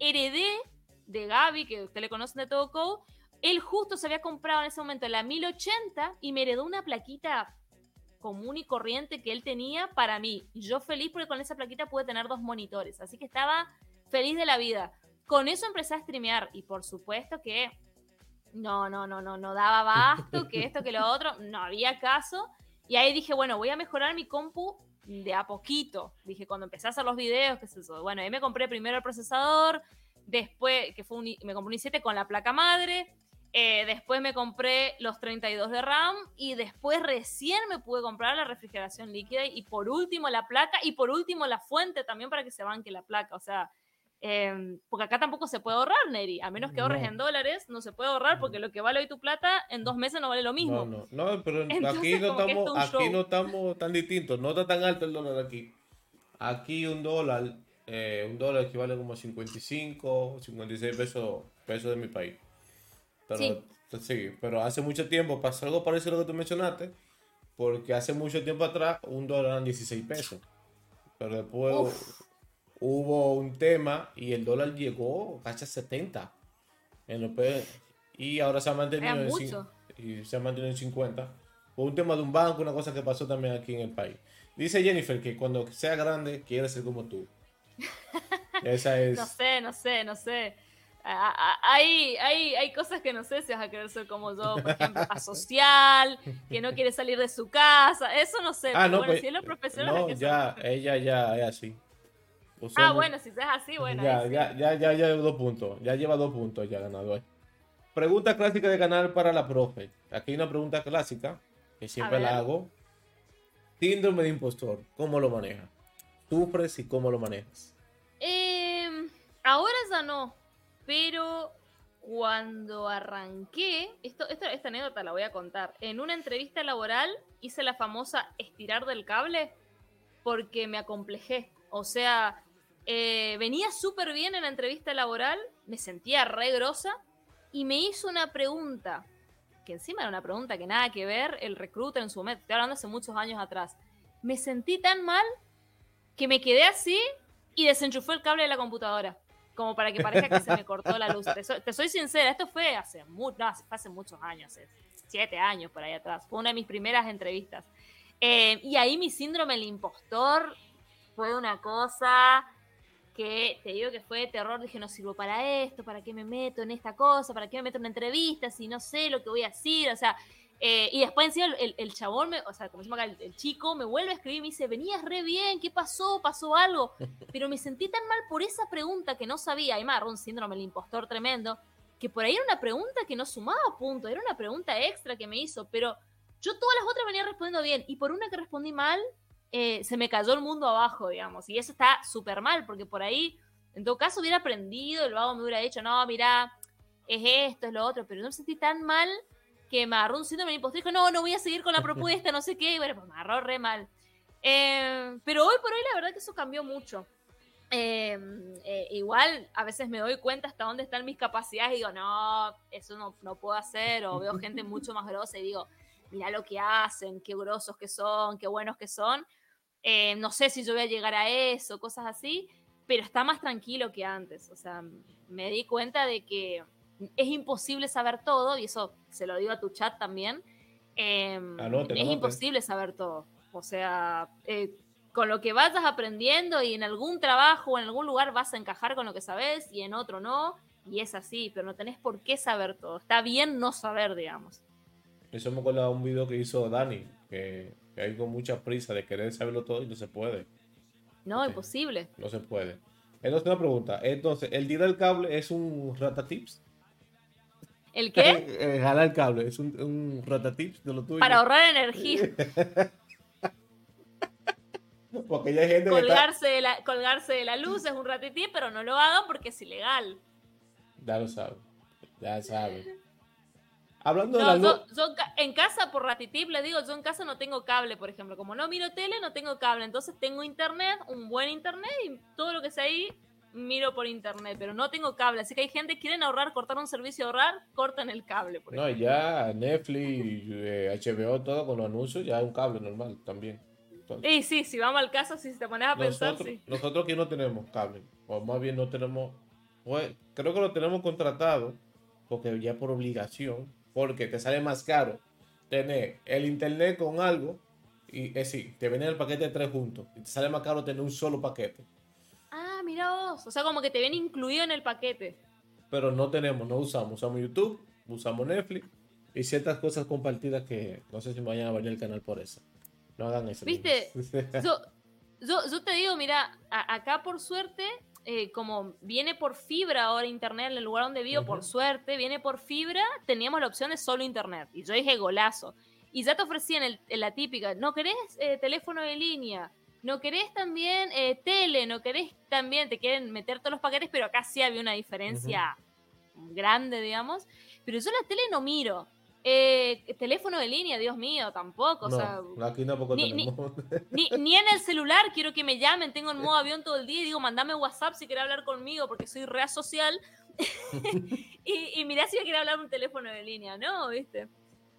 heredé de Gaby, que usted le conoce de todo él justo se había comprado en ese momento la 1080 y me heredó una plaquita común y corriente que él tenía para mí. Y yo feliz porque con esa plaquita pude tener dos monitores. Así que estaba feliz de la vida. Con eso empecé a streamear y por supuesto que no, no, no, no, no daba basto, que esto, que lo otro, no había caso. Y ahí dije, bueno, voy a mejorar mi compu de a poquito. Dije, cuando empecé a hacer los videos, qué eso. Bueno, ahí me compré primero el procesador, después, que fue un, me compré un i7 con la placa madre, eh, después me compré los 32 de RAM y después recién me pude comprar la refrigeración líquida y por último la placa y por último la fuente también para que se banque la placa. O sea, em, porque acá tampoco se puede ahorrar, Neri. A menos que ahorres en dólares, no se puede ahorrar porque lo que vale hoy tu plata en dos meses no vale lo mismo. No, no, no pero <laughs> aquí, no estamos, aquí no estamos tan distintos. No está tan alto el dólar aquí. Aquí un dólar, eh, un dólar equivale como a 55, 56 pesos, pesos de mi país. Pero, sí. pero hace mucho tiempo pasó algo parecido a lo que tú mencionaste, porque hace mucho tiempo atrás un dólar eran 16 pesos. Pero después hubo un tema y el dólar llegó casi a 70 en y ahora se ha mantenido en, y se ha mantenido en 50. Fue un tema de un banco, una cosa que pasó también aquí en el país. Dice Jennifer que cuando sea grande quiere ser como tú. Esa <laughs> es. No sé, no sé, no sé. Hay, hay, hay cosas que no sé si vas a querer ser como yo, por ejemplo, <laughs> asocial, que no quiere salir de su casa, eso no sé. Ah, no, bueno, pues, si es lo profesional. No, ya, ella ya es así. ah, bueno, si es así, bueno. Ya, ya, ya, ya, ya lleva dos puntos, ya lleva dos puntos ya ganado. Pregunta clásica de canal para la profe. Aquí hay una pregunta clásica que siempre la hago. Síndrome de impostor, ¿cómo lo manejas? ¿Sufres y cómo lo manejas? Eh, ahora ya no pero cuando arranqué, esto, esta, anécdota la voy a contar, en una entrevista laboral hice la famosa estirar del cable porque me acomplejé. O sea, eh, venía súper bien en la entrevista laboral, me sentía re grosa y me hizo una pregunta, que encima era una pregunta que nada que ver, el recruiter en su momento, estoy hablando hace muchos años atrás. Me sentí tan mal que me quedé así y desenchufé el cable de la computadora como para que parezca que se me cortó la luz. Te soy, sincera, esto fue hace, hace muchos años, siete años por ahí atrás. Fue una de mis primeras entrevistas. Eh, y ahí mi síndrome del impostor fue una cosa que te digo que fue de terror. Dije, no sirvo para esto, ¿para qué me meto en esta cosa? ¿Para qué me meto en una entrevista si no sé lo que voy a decir? O sea, eh, y después encima el, el, chabón, o sea, como decimos acá, el, chico me vuelve a escribir y me dice, venías re bien, ¿qué pasó? ¿Pasó algo? <laughs> Pero me sentí tan mal por esa pregunta que no sabía, y más, un síndrome del impostor tremendo, que por ahí era una pregunta que no sumaba puntos, era una pregunta extra que me hizo, pero yo todas las otras venía respondiendo bien, y por una que respondí mal, eh, se me cayó el mundo abajo, digamos, y eso está súper mal, porque por ahí, en todo caso, hubiera aprendido, el vago me hubiera dicho, no, mira, es esto, es lo otro, pero no me sentí tan mal que me agarró un síndrome de impostor y dijo, no, no voy a seguir con la propuesta, no sé qué, y bueno, pues me agarró re mal. Eh, pero hoy por hoy la verdad que eso cambió mucho. Eh, eh, igual a veces me doy cuenta hasta dónde están mis capacidades y digo, no, eso no, no puedo hacer, o veo gente mucho más grosa y digo, mira lo que hacen, qué grosos que son, qué buenos que son. no sé si yo voy a llegar a eso, cosas así, pero está más tranquilo que antes. O sea, me di cuenta de que es imposible saber todo, y eso se lo digo a tu chat también. Em, es imposible saber todo. O sea, eh, con lo que vayas aprendiendo y en algún trabajo o en algún lugar vas a encajar con lo que sabes y en otro no, y es así, pero no tenés por qué saber todo. Está bien no saber, digamos. Eso me acuerdo de un video que hizo Dani, que, hay con mucha prisa de querer saberlo todo y no se puede. No, imposible. No se puede. Entonces, una pregunta. Entonces, ¿el día del cable es un ratatips? ¿El <laughs> qué? Eh, jalar el cable, es un, un ratatips de lo tuyo. Para ahorrar energía. <laughs> porque ya hay gente colgarse, de la, colgarse de la luz es un ratitip, pero no lo hagan porque es ilegal. Ya lo saben, ya saben. Hablando de la luz. Yo, en casa, por ratitip, le digo, yo en casa no tengo cable, por ejemplo. Como no miro tele, no tengo cable. Entonces tengo internet, un buen internet y todo lo que sea ahí miro por internet, pero no tengo cable. Así que hay gente que quieren ahorrar, cortar un servicio, ahorrar, cortan el cable. no, ya Netflix, HBO, eh, todo con los anuncios, ya es un cable normal también. y sí, si vamos al caso, si te pones a pensar, nosotros, Nosotros aquí no tenemos cable, o más bien no tenemos Pues creo que lo tenemos contratado, porque ya por obligación, porque te sale más caro tener el internet con algo, y es decir, te viene el paquete de tres juntos, y te sale más caro tener un solo paquete. Mira vos, o sea, como que te viene incluido en el paquete. Pero no tenemos, no usamos, usamos YouTube, usamos Netflix y ciertas cosas compartidas que no sé si me vayan a venir el canal por eso. No hagan eso. Viste, <laughs> yo, yo, te digo, mira, acá por suerte eh, como viene por fibra ahora internet en el lugar donde vivo, por suerte, viene por fibra, teníamos la opción de solo internet. Y yo dije golazo. Y ya te ofrecían el, la típica, ¿no querés eh, teléfono de línea? ¿No querés también eh, tele? ¿No querés también? Te quieren meter todos los paquetes, pero acá sí había una diferencia grande, digamos. Pero yo la tele no miro. Eh, teléfono de línea, Dios mío, tampoco. o sea, aquí tampoco ni. <laughs> Ni, ni, en el celular quiero que me llamen, tengo en modo avión todo el día y digo, mandame WhatsApp si quieres hablar conmigo porque soy real social. <laughs> <laughs> y, y mirá si yo quiero hablar un teléfono de línea, ¿no? ¿Viste?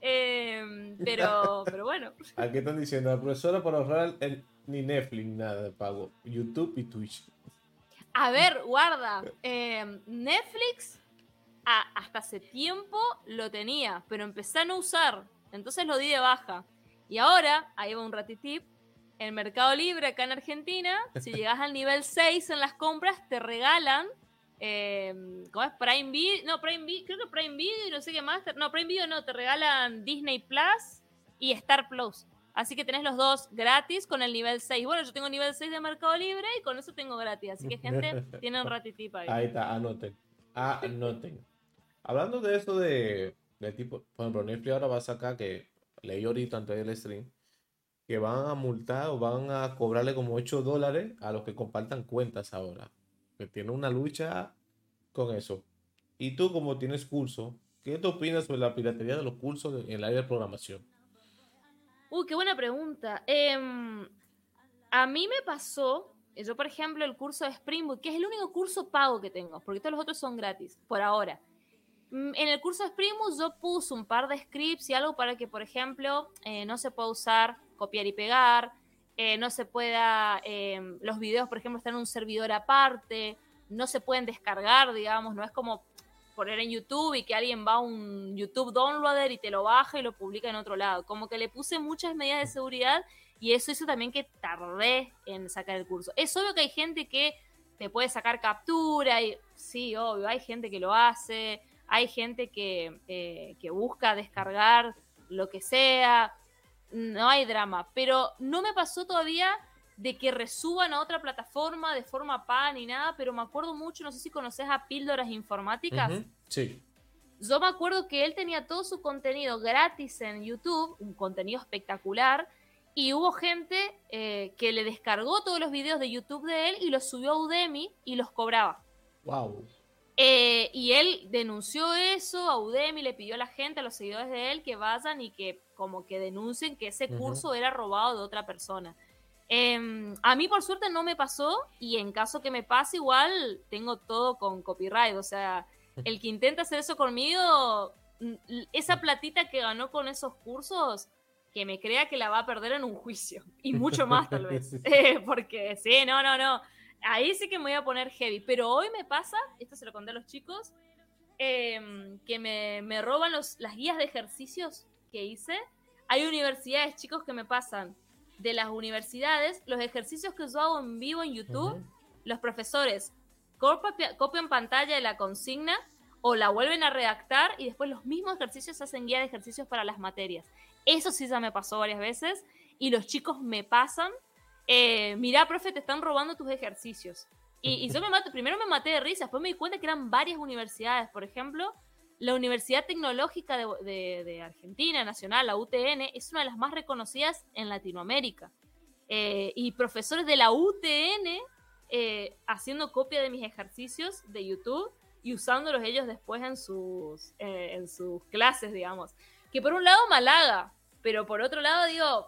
Em, <laughs> pero, pero bueno. Aquí están diciendo, la profesora para ahorrar el, ni Netflix, nada de pago. YouTube y Twitch. A ver, guarda. Em, Netflix hasta hace tiempo lo tenía, pero empecé a no usar. Entonces lo di de baja. Y ahora, ahí va un ratitip, en Mercado Libre acá en Argentina, si <laughs> llegas al nivel 6 en las compras, te regalan, eh, ¿cómo es? Prime Video, no, Prime Video, creo que Prime Video y no sé qué más, no, Prime Video no, te regalan Disney Plus y Star Plus. Así que tenés los dos gratis con el nivel 6. Bueno, yo tengo nivel 6 de Mercado Libre y con eso tengo gratis. Así que, gente, <laughs> tienen ratitip ahí. Ahí está, anoten. Anoten. Hablando de eso de, tipo, por ejemplo, Netflix ahora va a sacar que leí ahorita antes del stream que van a multar o van a cobrarle como 8 dólares a los que compartan cuentas ahora. Que tiene una lucha con eso. Y tú, como tienes curso, ¿qué te opinas sobre la piratería de los cursos en el área de programación? Uy, qué buena pregunta. Em, a mí me pasó, yo por ejemplo, el curso de Spring Boot, que es el único curso pago que tengo, porque todos los otros son gratis, por ahora. Mm, en el curso de Springboot yo puse un par de scripts y algo para que, por ejemplo, eh, no se pueda usar copiar y pegar, eh, no se pueda, em, los videos, por ejemplo, están en un servidor aparte, no se pueden descargar, digamos, no es como poner en YouTube y que alguien va a un YouTube downloader y te lo baja y lo publica en otro lado. Como que le puse muchas medidas de seguridad y eso hizo también que tardé en sacar el curso. Es obvio que hay gente que te puede sacar captura y sí, obvio, hay gente que lo hace hay gente eh, que, busca descargar lo que sea, no hay drama, pero no me pasó todavía de que resuban a otra plataforma de forma pan ni nada, pero me acuerdo mucho, no sé si conoces a Píldoras Informáticas. Sí. Yo me acuerdo que él tenía todo su contenido gratis en YouTube, un contenido espectacular, y hubo gente eh, que le descargó todos los videos de YouTube de él y los subió a Udemy y los cobraba. Wow. Eh, y él denunció eso a Udemy, le pidió a la gente, a los seguidores de él, que vayan y que como que denuncien que ese curso era robado de otra persona. Em, a mí por suerte no me pasó y en caso que me pase igual tengo todo con copyright. O sea, el que intenta hacer eso conmigo, esa platita que ganó con esos cursos, que me crea que la va a perder en un juicio. <laughs> Y mucho más tal vez. <laughs> Eh, <laughs> porque sí, no, no, no ahí sí que me voy a poner heavy. Pero hoy me pasa, esto se lo conté a los chicos, em, que me, roban los, las guías de ejercicios que hice. Hay universidades, chicos, que me pasan de las universidades los ejercicios que yo hago en vivo en YouTube. Los profesores copian pantalla de la consigna o la vuelven a redactar y después los mismos ejercicios hacen guía de ejercicios para las materias. Eso sí ya me pasó varias veces y los chicos me pasan eh, mira, profe, te están robando tus ejercicios. Y, yo me mato, primero me maté de risa, después me di cuenta que eran varias universidades. Por ejemplo, la Universidad Tecnológica de, Argentina, Nacional, la UTN, es una de las más reconocidas en Latinoamérica. Eh, y profesores de la UTN eh, haciendo copia de mis ejercicios de YouTube y usándolos ellos después en sus, en sus clases, digamos. Que por un lado malaga, pero por otro lado digo,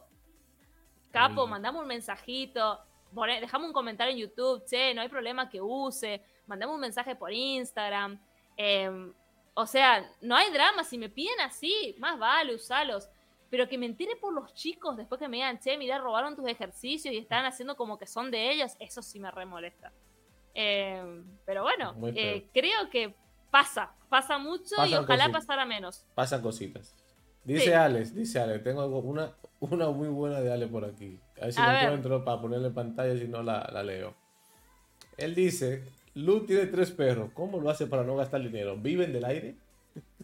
Capo, mandame un mensajito, dejame un comentario en YouTube, che, no hay problema que use, mandame un mensaje por Instagram. Em, o sea, no hay drama, si me piden así, más vale, usalos. Pero que me entere por los chicos después que me digan, che, mira, robaron tus ejercicios y están haciendo como que son de ellos, eso sí me remolesta. Eh, pero bueno, eh, creo que pasa, pasa mucho y ojalá cositas. pasara menos. Pasan cositas. Dice Sí. Alex, dice Alex, tengo una, una muy buena de Alex por aquí. A ver si A la ver. encuentro para ponerle en pantalla, si no la, la leo. Él dice, Lu tiene tres perros, ¿cómo lo hace para no gastar dinero? ¿Viven del aire?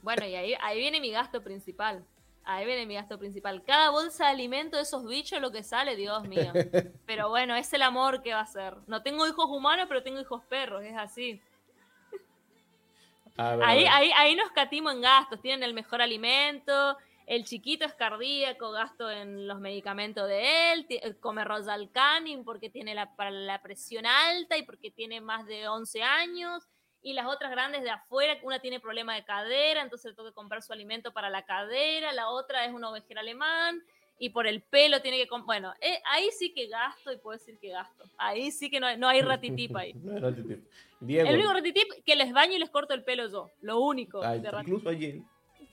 Bueno, y ahí, ahí viene mi gasto principal. Ahí viene mi gasto principal. Cada bolsa de alimento de esos bichos, lo que sale, Dios mío. <laughs> Pero bueno, es el amor que va a ser. No tengo hijos humanos, pero tengo hijos perros, es así. Ver, Ahí, ahí, ahí nos catimo en gastos. Tienen el mejor alimento, el chiquito es cardíaco, gasto en los medicamentos de él, ti- come Royal Canin porque tiene la, para la presión alta y porque tiene más de 11 años. Y las otras grandes de afuera, una tiene problema de cadera, entonces le que comprar su alimento para la cadera, la otra es un ovejero alemán, y por el pelo tiene que... Bueno, eh, ahí sí que gasto y puedo decir que gasto. Ahí sí que no, hay- no hay ratitip ahí. <laughs> No hay ratitip. Diego, El único ratitip que les baño y les corto el pelo yo. Lo único. ay, de ratitip. incluso ayer,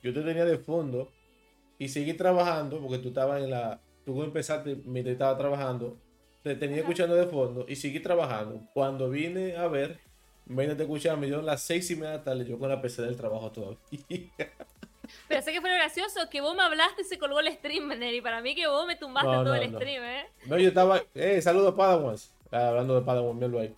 yo te tenía de fondo y seguí trabajando porque tú estabas en la... Tú empezaste mientras estaba trabajando, te tenía Ajá. escuchando de fondo y seguí trabajando. Cuando vine a ver, vine a escuchar, me dieron las seis y media de la tarde, yo con la PC del trabajo todavía. <laughs> Pero sé que fue gracioso que vos me hablaste y se colgó el stream, Neri. Para mí que vos me tumbaste No, todo no, el no. stream, ¿eh? No, yo estaba. Eh, saludos a Padawans. Ah, hablando de Padawan, míralo ahí.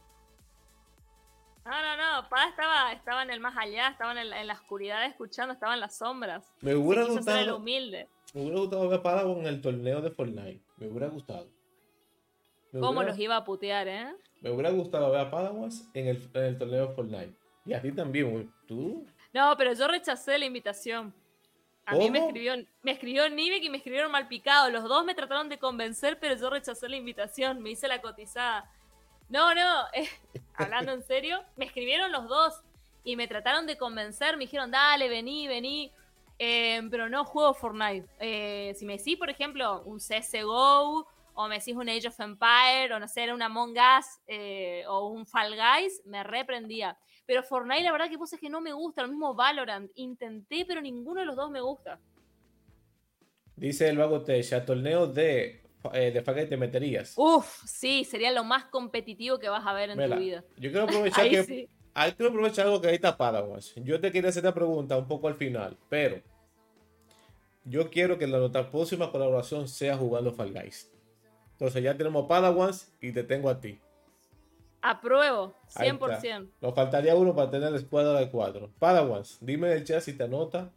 No, no, no. Pada estaba, estaba en el más allá, estaba en, la- en la oscuridad escuchando, estaba en las sombras. Me hubiera Se ser el gustado. humilde. Me hubiera gustado ver a Padawan en el torneo de Fortnite. Me hubiera gustado. Me ¿Cómo hubiera, los iba a putear, eh? me hubiera gustado ver a Padawans en el, en el torneo de Fortnite. Y a ti también. ¿Tú? No, pero yo rechacé la invitación. A mí me escribió, me escribió Nivek y me escribieron mal picado. Los dos me trataron de convencer, pero yo rechacé la invitación. Me hice la cotizada. No, no, eh, hablando en serio, me escribieron los dos y me trataron de convencer. Me dijeron, dale, vení, vení. Eh, pero no juego Fortnite. Eh, si me decís, por ejemplo, un CSGO, o me decís un Age of Empire, o no sé, era un Among Us, eh, o un Fall Guys, me reprendía. Pero Fortnite, la verdad que puse que no me gusta, lo mismo Valorant. Intenté, pero ninguno de los dos me gusta. Dice el vago Techa, torneo de, eh, de Fagate te meterías. Uf, sí, sería lo más competitivo que vas a ver en Mira, tu vida. yo quiero <laughs> aprovechar Ahí que. sí. Ahí quiero aprovechar algo que ahí está. Yo te quería hacer esta pregunta un poco al final, pero yo quiero que la nuestra próxima colaboración sea jugando Fall Guys. Entonces ya tenemos Padawans y te tengo a ti. Apruebo, Ahí 100%. Nos faltaría uno para tener la escuadra de cuatro. Padawans, dime en el chat si te anota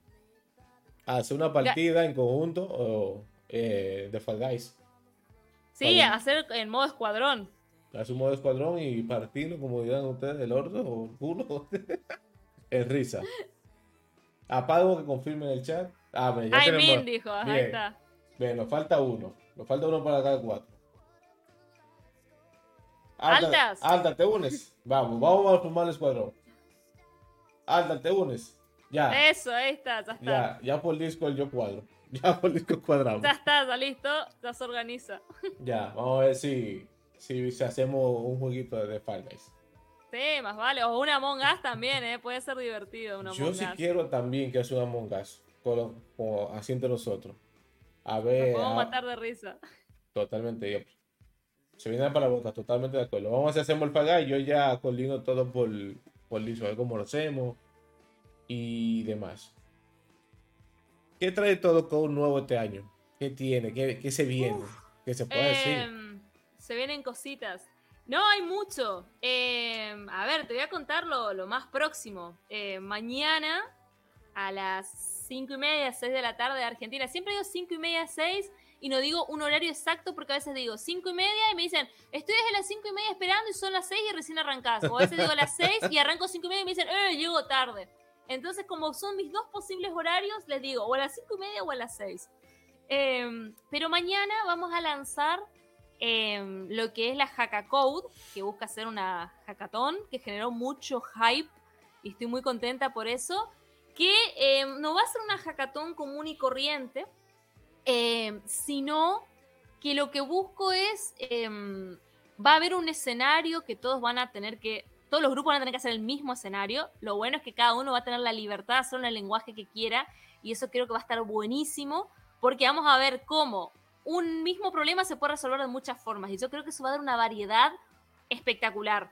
a hacer una partida en conjunto o eh, de Fall Guys. Sí, hacer en modo escuadrón. Hacer un modo escuadrón y partirlo, como dirán ustedes, el orto o el culo. <laughs> en risa. A Padawan que confirme en el chat. Ah, mira, ya Ay, tenemos. Min dijo, ahí Bien. está. Bien, nos falta uno. Nos falta uno para cada cuatro. Altas. Alta, te unes. Vamos, vamos a formar el escuadrón. Alta, te unes. Ya, Eso, ahí está, ya está. ya, ya por Discord yo cuadro. <laughs> Discord cuadramos. Ya está, ya listo, ya se organiza. <laughs> Ya, vamos a ver si, si, si hacemos un jueguito de, Fall Guys. Sí, más vale. O una Among Us también, ¿eh? Puede ser divertido una Yo Among sí Us. quiero también que hace un Among Us, con, con- así entre nosotros. A Nos ver, podemos a- matar de risa. totalmente. yo- Se viene para la boca, totalmente de acuerdo. Vamos a hacer hacemos el yo ya coordino todo por, por Discord, a ver cómo lo hacemos y demás. ¿Qué trae todo con nuevo este año? ¿Qué tiene? ¿Qué, qué se viene? ¿Qué se puede decir? Em, se vienen cositas. No hay mucho. Em, a ver, te voy a contar lo, lo más próximo. Eh, mañana a las 5 y media, 6 de la tarde de Argentina. Siempre digo 5 y media, 6 y no digo un horario exacto porque a veces digo 5 y media y me dicen, estoy desde las 5 y media esperando y son las 6 y recién arrancás. O a veces digo las 6 y arranco 5 y media y me dicen, eh, llego tarde. Entonces, como son mis dos posibles horarios, les digo o a las 5 y media o a las 6. Em, pero mañana vamos a lanzar em, lo que es la Hackacode, que busca ser una hackathon, que generó mucho hype y estoy muy contenta por eso. Que em, no va a ser una hackathon común y corriente, sino que lo que busco es. va a haber un escenario que todos van a tener que. Todos los grupos van a tener que hacer el mismo escenario. Lo bueno es que cada uno va a tener la libertad de hacer el lenguaje que quiera. Y eso creo que va a estar buenísimo. Porque vamos a ver cómo un mismo problema se puede resolver de muchas formas. Y yo creo que eso va a dar una variedad espectacular.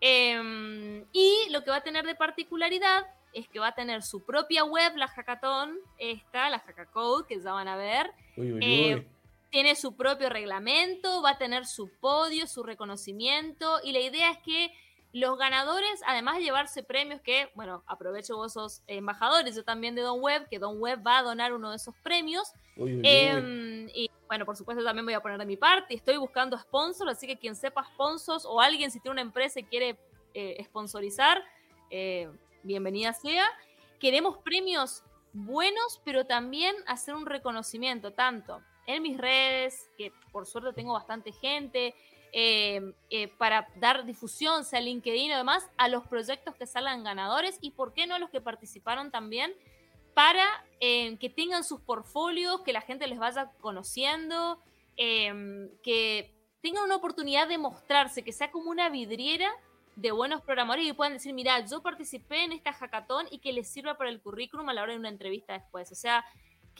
Em, y lo que va a tener de particularidad es que va a tener su propia web, la Hackathon, esta, la Hackacode, que ya van a ver. Eh, tiene su propio reglamento, va a tener su podio, su reconocimiento, y la idea es que los ganadores, además de llevarse premios que, bueno, aprovecho vos sos embajadores, yo también de Don Web, que Don Web va a donar uno de esos premios. Em, y bueno, por supuesto también voy a poner de mi parte. Estoy buscando sponsors, así que quien sepa sponsors o alguien si tiene una empresa y quiere eh, sponsorizar, eh, bienvenida sea. Queremos premios buenos, pero también hacer un reconocimiento, tanto en mis redes, que por suerte tengo bastante gente, eh, eh, para dar difusión, sea LinkedIn y demás, a los proyectos que salgan ganadores y, ¿por qué no, los que participaron también? Para eh, que tengan sus portfolios, que la gente les vaya conociendo, que tengan una oportunidad de mostrarse, que sea como una vidriera de buenos programadores y puedan decir, mira, yo participé en esta hackathon y que les sirva para el currículum a la hora de una entrevista después. O sea,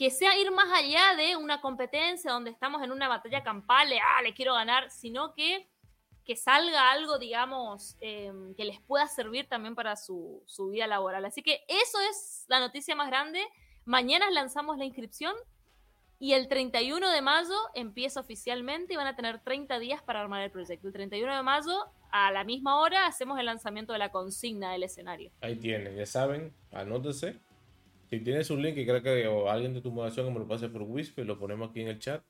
que sea ir más allá de una competencia donde estamos en una batalla campal, ah, le quiero ganar, sino que, que salga algo, digamos, em, que les pueda servir también para su, su vida laboral. Así que eso es la noticia más grande. Mañana lanzamos la inscripción y el 31 de mayo empieza oficialmente y van a tener 30 días para armar el proyecto. El 31 de mayo, a la misma hora, hacemos el lanzamiento de la consigna del escenario. Ahí tienen, ya saben, anótense si tienes un link y creo que o alguien de tu moderación que me lo pase por Whisper, lo ponemos aquí en el chat.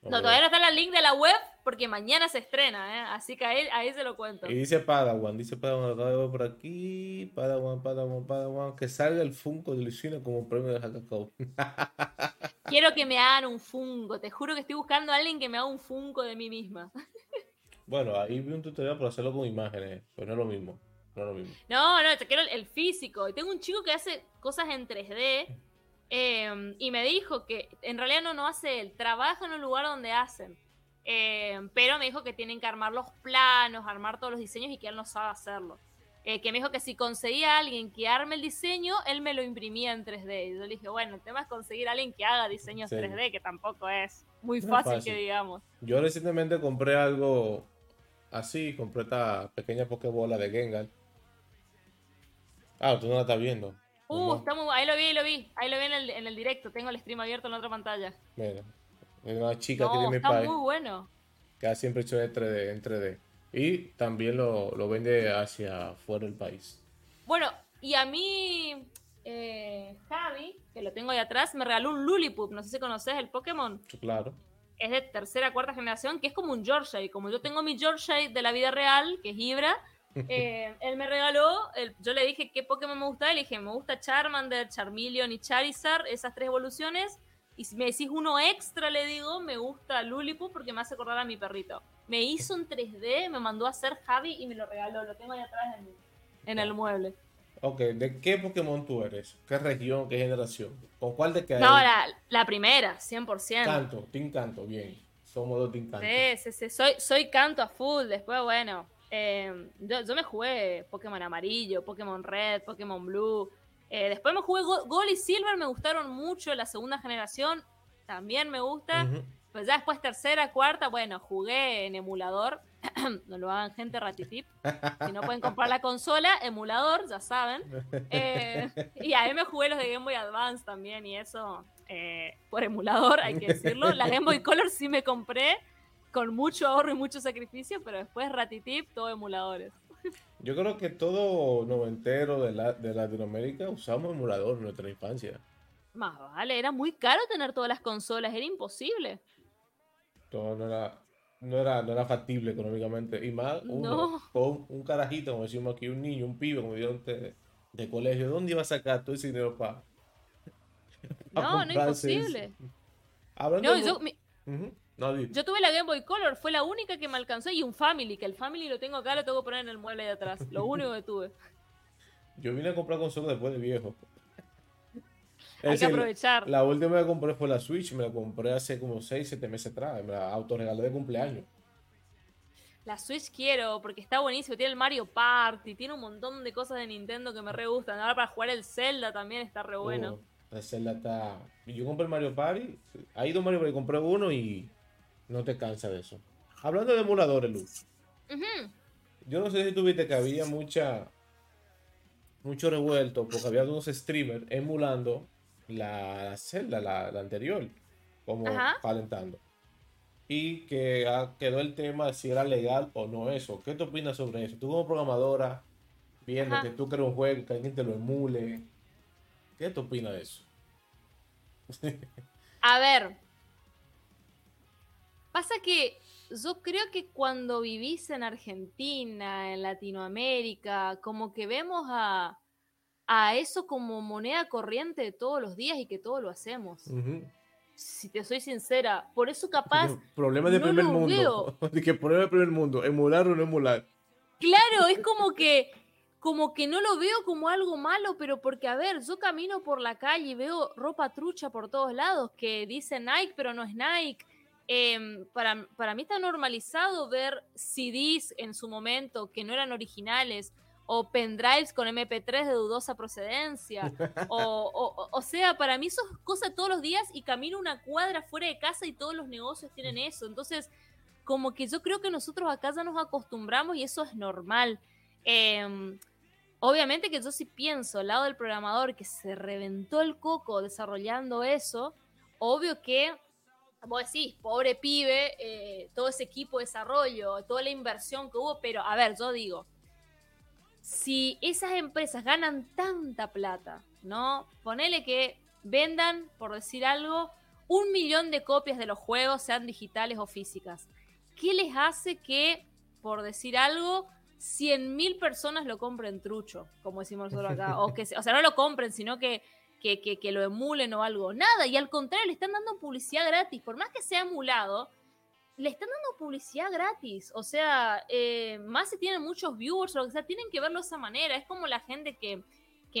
No, todavía no está el link de la web porque mañana se estrena, ¿eh? así que ahí, ahí se lo cuento. Y dice Padawan, dice Padawan, acá por aquí, Padawan, Padawan, Padawan, que salga el Funko de Lucina como premio de Hackacao. <laughs> Quiero que me hagan un Funko, te juro que estoy buscando a alguien que me haga un Funko de mí misma. <laughs> bueno, ahí vi un tutorial para hacerlo con imágenes, pero no es lo mismo. No, no, te quiero el, físico. Y tengo un chico que hace cosas en 3D. Em, y me dijo que en realidad no, no hace él, trabaja en un lugar donde hacen. Em, pero me dijo que tienen que armar los planos, armar todos los diseños y que él no sabe hacerlo. Eh, que me dijo que si conseguía a alguien que arme el diseño, él me lo imprimía en 3D. Y yo le dije, bueno, el tema es conseguir a alguien que haga diseños 3D, que tampoco es muy fácil, que digamos. Yo recientemente compré algo así, compré esta pequeña pokebola de Gengar Ah, tú no la estás viendo. Uh, está muy... ahí lo vi, ahí lo vi. Ahí lo vi en el, en el directo. Tengo el stream abierto en la otra pantalla. Mira, es una chica que tiene mi está muy bueno. Que ha siempre hecho en 3D, en 3D. Y también lo, lo vende hacia fuera del país. Bueno, y a mí, eh, Javi, que lo tengo ahí atrás, me regaló un Lulipop. No sé si conoces el Pokémon. Claro. Es de tercera, cuarta generación, que es como un George. Y como yo tengo mi George de la vida real, que es Ibra, eh, él me regaló, yo le dije qué Pokémon me gusta, y le dije, me gusta Charmander, Charmeleon y Charizard, esas tres evoluciones. Y si me decís uno extra, le digo, me gusta Luliput porque me hace acordar a mi perrito. Me hizo un 3D, me mandó a hacer Javi y me lo regaló. Lo tengo ahí atrás en, el mueble. Ok, ¿de qué Pokémon tú eres? ¿Qué región, qué generación? ¿Con cuál de qué? No, la, la primera, 100%. Canto, Team Canto, bien. Somos dos Team Canto. Sí, sí, sí. Soy, soy Canto a full. Después, bueno, Em, yo, me jugué Pokémon Amarillo, Pokémon Red, Pokémon Blue. Eh, después me jugué Gold y Silver, me gustaron mucho. La segunda generación también me gusta. Pues ya después tercera, cuarta, bueno, jugué en emulador. <clears throat> no lo hagan gente ratitip. Si no pueden comprar la consola, emulador, ya saben. <laughs> Eh, y ahí me jugué los de Game Boy Advance también y eso eh, por emulador, hay que decirlo. La Game Boy Color sí me compré con mucho ahorro y mucho sacrificio, pero después Ratitip, todo emuladores. Yo creo que todo noventero de, la, de Latinoamérica usamos emulador en nuestra infancia. Más vale, era muy caro tener todas las consolas, era imposible. Todo no era, no era, no era factible económicamente. Y más uno, con un carajito, como decimos aquí, un niño, un pibe, como dieron de, de colegio, ¿dónde iba a sacar todo ese dinero para.? <laughs> no, no es imposible. no, yo, yo tuve la Game Boy Color, fue la única que me alcanzó y un Family, que el Family lo tengo acá, lo tengo que poner en el mueble de atrás. Lo único que tuve. Yo vine a comprar consola después de viejo. Hay que aprovechar. La, última que compré fue la Switch, me la compré hace como 6, 7 meses atrás, me la autorregalé de cumpleaños. La Switch quiero porque está buenísimo, tiene el Mario Party, tiene un montón de cosas de Nintendo que me re gustan. Ahora para jugar el Zelda también está re bueno. Uh, el Zelda está... Yo compré el Mario Party, hay dos Mario Party, compré uno y no te cansa de eso. Hablando de emuladores, Luz. yo no sé si tuviste que había mucha mucho revuelto porque había unos streamers emulando la, celda, la, anterior, como calentando. Y que quedó el tema de si era legal o no eso. ¿Qué te opinas sobre eso? Tú como programadora, viendo que tú creas un juego, que alguien te lo emule, ¿qué te opinas de eso? <laughs> A ver, pasa que yo creo que cuando vivís en Argentina, en Latinoamérica, como que vemos a, a eso como moneda corriente de todos los días y que todo lo hacemos. Si te soy sincera, por eso capaz. Problema de primer mundo. que <laughs> problema de primer mundo, emular o no emular. Claro, es como que como que no lo veo como algo malo, pero porque, a ver, yo camino por la calle y veo ropa trucha por todos lados que dice Nike, pero no es Nike. Em, para, para mí está normalizado ver CDs en su momento que no eran originales o pendrives con MP3 de dudosa procedencia. <laughs> O, o, sea, para mí eso es cosa todos los días y camino una cuadra fuera de casa y todos los negocios tienen eso. Entonces, como que yo creo que nosotros acá ya nos acostumbramos y eso es normal. Eh, Obviamente que yo sí pienso al lado del programador que se reventó el coco desarrollando eso, obvio que, vos decís, pobre pibe, eh, todo ese equipo de desarrollo, toda la inversión que hubo, pero a ver, yo digo, si esas empresas ganan tanta plata, ¿no? Ponele que vendan, por decir algo, un millón de copias de los juegos, sean digitales o físicas. ¿Qué les hace que, por decir algo, 100.000 personas lo compren trucho, como decimos nosotros acá. O, que, o sea, no lo compren, sino que, que, lo emulen o algo. Nada, y al contrario, le están dando publicidad gratis. Por más que sea emulado, le están dando publicidad gratis. O sea, eh, más si tienen muchos viewers o que sea, tienen que verlo de esa manera. Es como la gente que,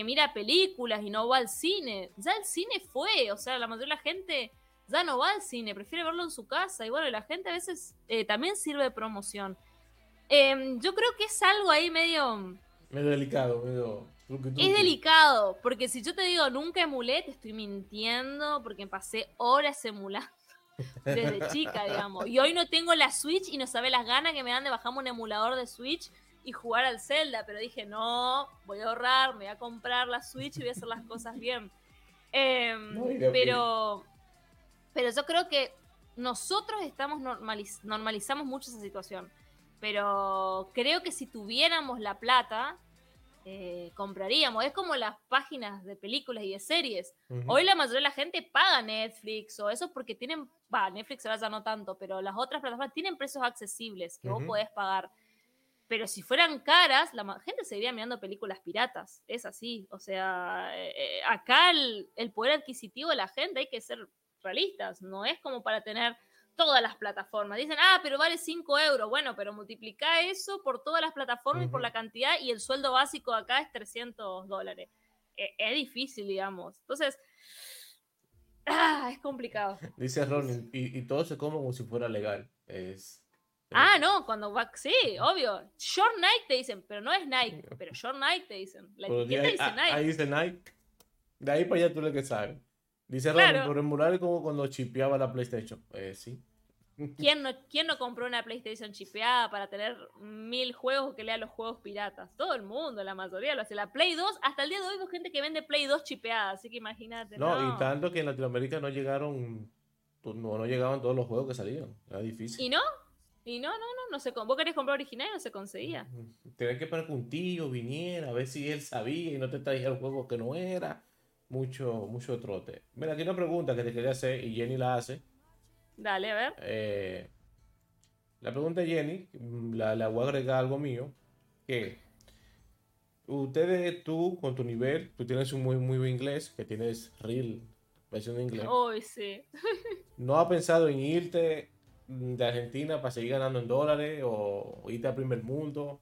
mira películas y no va al cine. Ya el cine fue, o sea, la mayoría de la gente ya no va al cine, prefiere verlo en su casa. Y bueno, la gente a veces eh, también sirve de promoción. Em, yo creo que es algo ahí medio... Medio delicado, medio... Es delicado, porque si yo te digo nunca emulé, te estoy mintiendo, porque pasé horas emulando <laughs> desde chica, digamos. Y hoy no tengo la Switch y no sabe las ganas que me dan de bajarme un emulador de Switch y jugar al Zelda, pero dije, no, voy a ahorrar, me voy a comprar la Switch y voy a hacer las cosas bien. Em, pero, pero yo creo que nosotros estamos normalizamos mucho esa situación. Pero creo que si tuviéramos la plata, eh, compraríamos. Es como las páginas de películas y de series. Hoy la mayoría de la gente paga Netflix o eso porque tienen, va, Netflix ahora ya no tanto, pero las otras plataformas tienen precios accesibles que vos podés pagar. Pero si fueran caras, la gente seguiría mirando películas piratas. Es así. O sea, eh, eh, acá el, el poder adquisitivo de la gente hay que ser realistas. No es como para tener todas las plataformas. Dicen, ah, pero vale 5 euros. Bueno, pero multiplica eso por todas las plataformas y por la cantidad y el sueldo básico acá es 300 dólares. E, es, difícil, digamos. Entonces, ah, es complicado. Dice Ron, y, todo se come como si fuera legal. Es... Ah, no, cuando va, sí, obvio. Short Nike te dicen, pero no es Nike, pero <laughs> Short Nike te dicen. La etiqueta dice Nike. Ahí dice Nike. De ahí para allá tú lo que sabes. Dice claro. por emular es como cuando chipeaba la PlayStation. Eh, sí. <laughs> ¿Quién no, ¿Quién no compró una PlayStation chipeada para tener mil juegos que lea los juegos piratas? Todo el mundo, la mayoría lo hace. La Play 2, hasta el día de hoy hay gente que vende Play 2 chipeada, así que imagínate. No, y tanto que en Latinoamérica no llegaron, no, no llegaban todos los juegos que salían. Era difícil. ¿Y no? Y no, no, no, no se, vos querías comprar original y no se conseguía. Tenés que esperar que un tío viniera a ver si él sabía y no te traía el juego que no era mucho, mucho trote. Mira, aquí una pregunta que te quería hacer y Jenny la hace. Dale, a ver. Eh, la pregunta de Jenny, la, la, voy a agregar algo mío, que ustedes, tú, con tu nivel, tú tienes un muy, muy buen inglés, que tienes real versión de inglés. Hoy sí. <laughs> ¿No has pensado en irte de Argentina para seguir ganando en dólares o irte al primer mundo?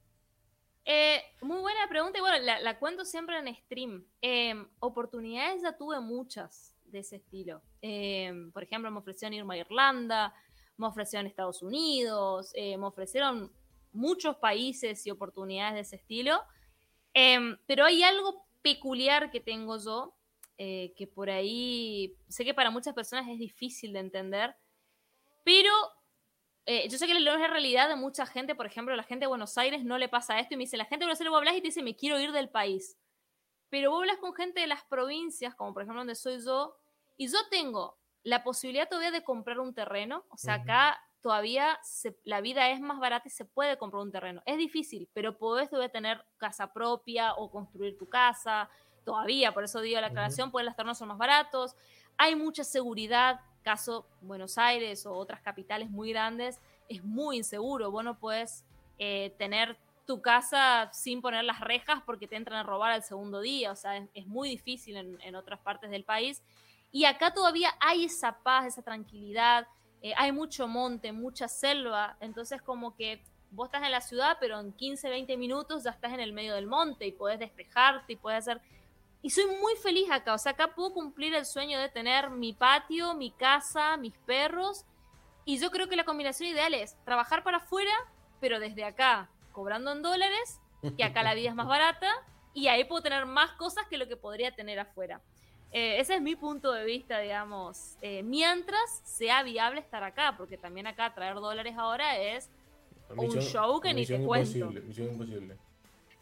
Eh, muy buena pregunta y bueno, la, cuento siempre en stream. Em, oportunidades ya tuve muchas de ese estilo. Em, por ejemplo, me ofrecieron irme a Irlanda, me ofrecieron Estados Unidos, eh, me ofrecieron muchos países y oportunidades de ese estilo. Em, pero hay algo peculiar que tengo yo, eh, que por ahí sé que para muchas personas es difícil de entender, pero eh, yo sé que no es la realidad de mucha gente, por ejemplo, la gente de Buenos Aires no le pasa esto y me dice, la gente de Buenos Aires vos hablas y te dice, me quiero ir del país. Pero vos hablas con gente de las provincias, como por ejemplo donde soy yo, y yo tengo la posibilidad todavía de comprar un terreno, o sea, acá todavía la vida es más barata y se puede comprar un terreno. Es difícil, pero podés todavía tener casa propia o construir tu casa, todavía, por eso digo la aclaración, uh los terrenos son más baratos, hay mucha seguridad, caso Buenos Aires o otras capitales muy grandes, es muy inseguro, vos no puedes eh, tener tu casa sin poner las rejas porque te entran a robar al segundo día, o sea, es, muy difícil en, otras partes del país. Y acá todavía hay esa paz, esa tranquilidad, eh, hay mucho monte, mucha selva, entonces como que vos estás en la ciudad, pero en 15, 20 minutos ya estás en el medio del monte y puedes despejarte y puedes hacer y soy muy feliz acá, o sea, acá puedo cumplir el sueño de tener mi patio, mi casa, mis perros. Y yo creo que la combinación ideal es trabajar para afuera, pero desde acá, cobrando en dólares, que acá la vida es más <laughs> barata, y ahí puedo tener más cosas que lo que podría tener afuera. Eh, ese es mi punto de vista, digamos, eh, mientras sea viable estar acá, porque también acá traer dólares ahora es un show que ni te cuento. Misión imposible.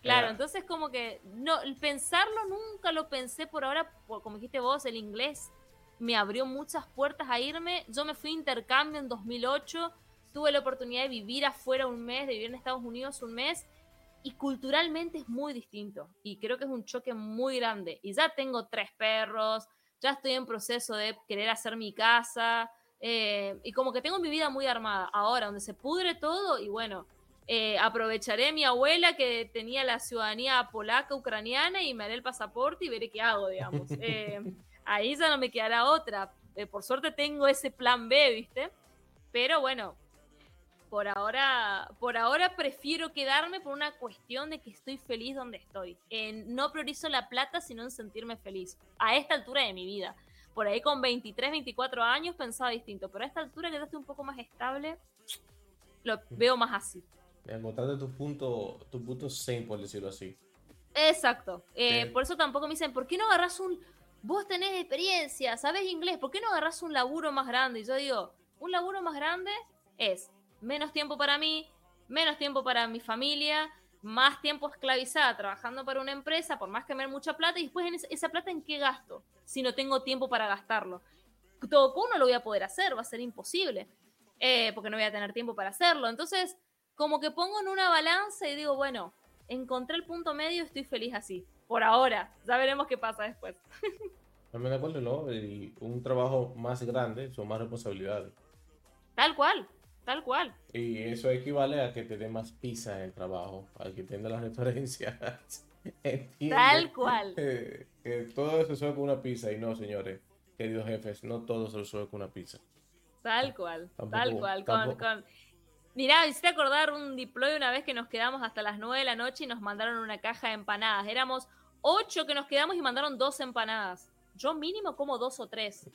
Claro, entonces como que no pensarlo nunca lo pensé por ahora, como dijiste vos, el inglés me abrió muchas puertas a irme. Yo me fui a intercambio en 2008, tuve la oportunidad de vivir afuera un mes, de vivir en Estados Unidos un mes y culturalmente es muy distinto y creo que es un choque muy grande. Y ya tengo tres perros, ya estoy en proceso de querer hacer mi casa eh, y como que tengo mi vida muy armada. Ahora, donde se pudre todo y bueno, eh, aprovecharé a mi abuela que tenía la ciudadanía polaca, ucraniana, y me haré el pasaporte y veré qué hago, digamos. <laughs> Eh, ahí ya no me quedará otra. Eh, por suerte tengo ese plan B, ¿viste? Pero bueno, por ahora, por ahora prefiero quedarme por una cuestión de que estoy feliz donde estoy. no priorizo la plata, sino en sentirme feliz. A esta altura de mi vida. Por ahí con 23, 24 años pensaba distinto, pero a esta altura que ya estoy un poco más estable, lo veo más así encontraste tu punto, tu punto zen, por decirlo así. Exacto. Eh, por eso tampoco me dicen, ¿por qué no agarras un... Vos tenés experiencia, sabes inglés, ¿por qué no agarras un laburo más grande? Y yo digo, un laburo más grande es menos tiempo para mí, menos tiempo para mi familia, más tiempo esclavizada trabajando para una empresa, por más que me dé mucha plata, y después esa plata en qué gasto, si no tengo tiempo para gastarlo. Todo no lo voy a poder hacer, va a ser imposible, eh, porque no voy a tener tiempo para hacerlo. Entonces, como que pongo en una balanza y digo, bueno, encontré el punto medio, estoy feliz así. Por ahora, ya veremos qué pasa después. <laughs> También de acuerdo, ¿no? Y un trabajo más grande son más responsabilidades. Tal cual, tal cual. Y eso equivale a que te dé más pizza en el trabajo, al que entienda las referencias. <laughs> Tal cual. <laughs> Que, todo se resuelve con una pizza y no, señores, queridos jefes, no todo se resuelve con una pizza. Tal cual, tal cual. Con, con, Mirá, hiciste acordar un deploy una vez que nos quedamos hasta las 9 de la noche y nos mandaron una caja de empanadas. Éramos ocho que nos quedamos y mandaron dos empanadas. Yo mínimo como dos o tres.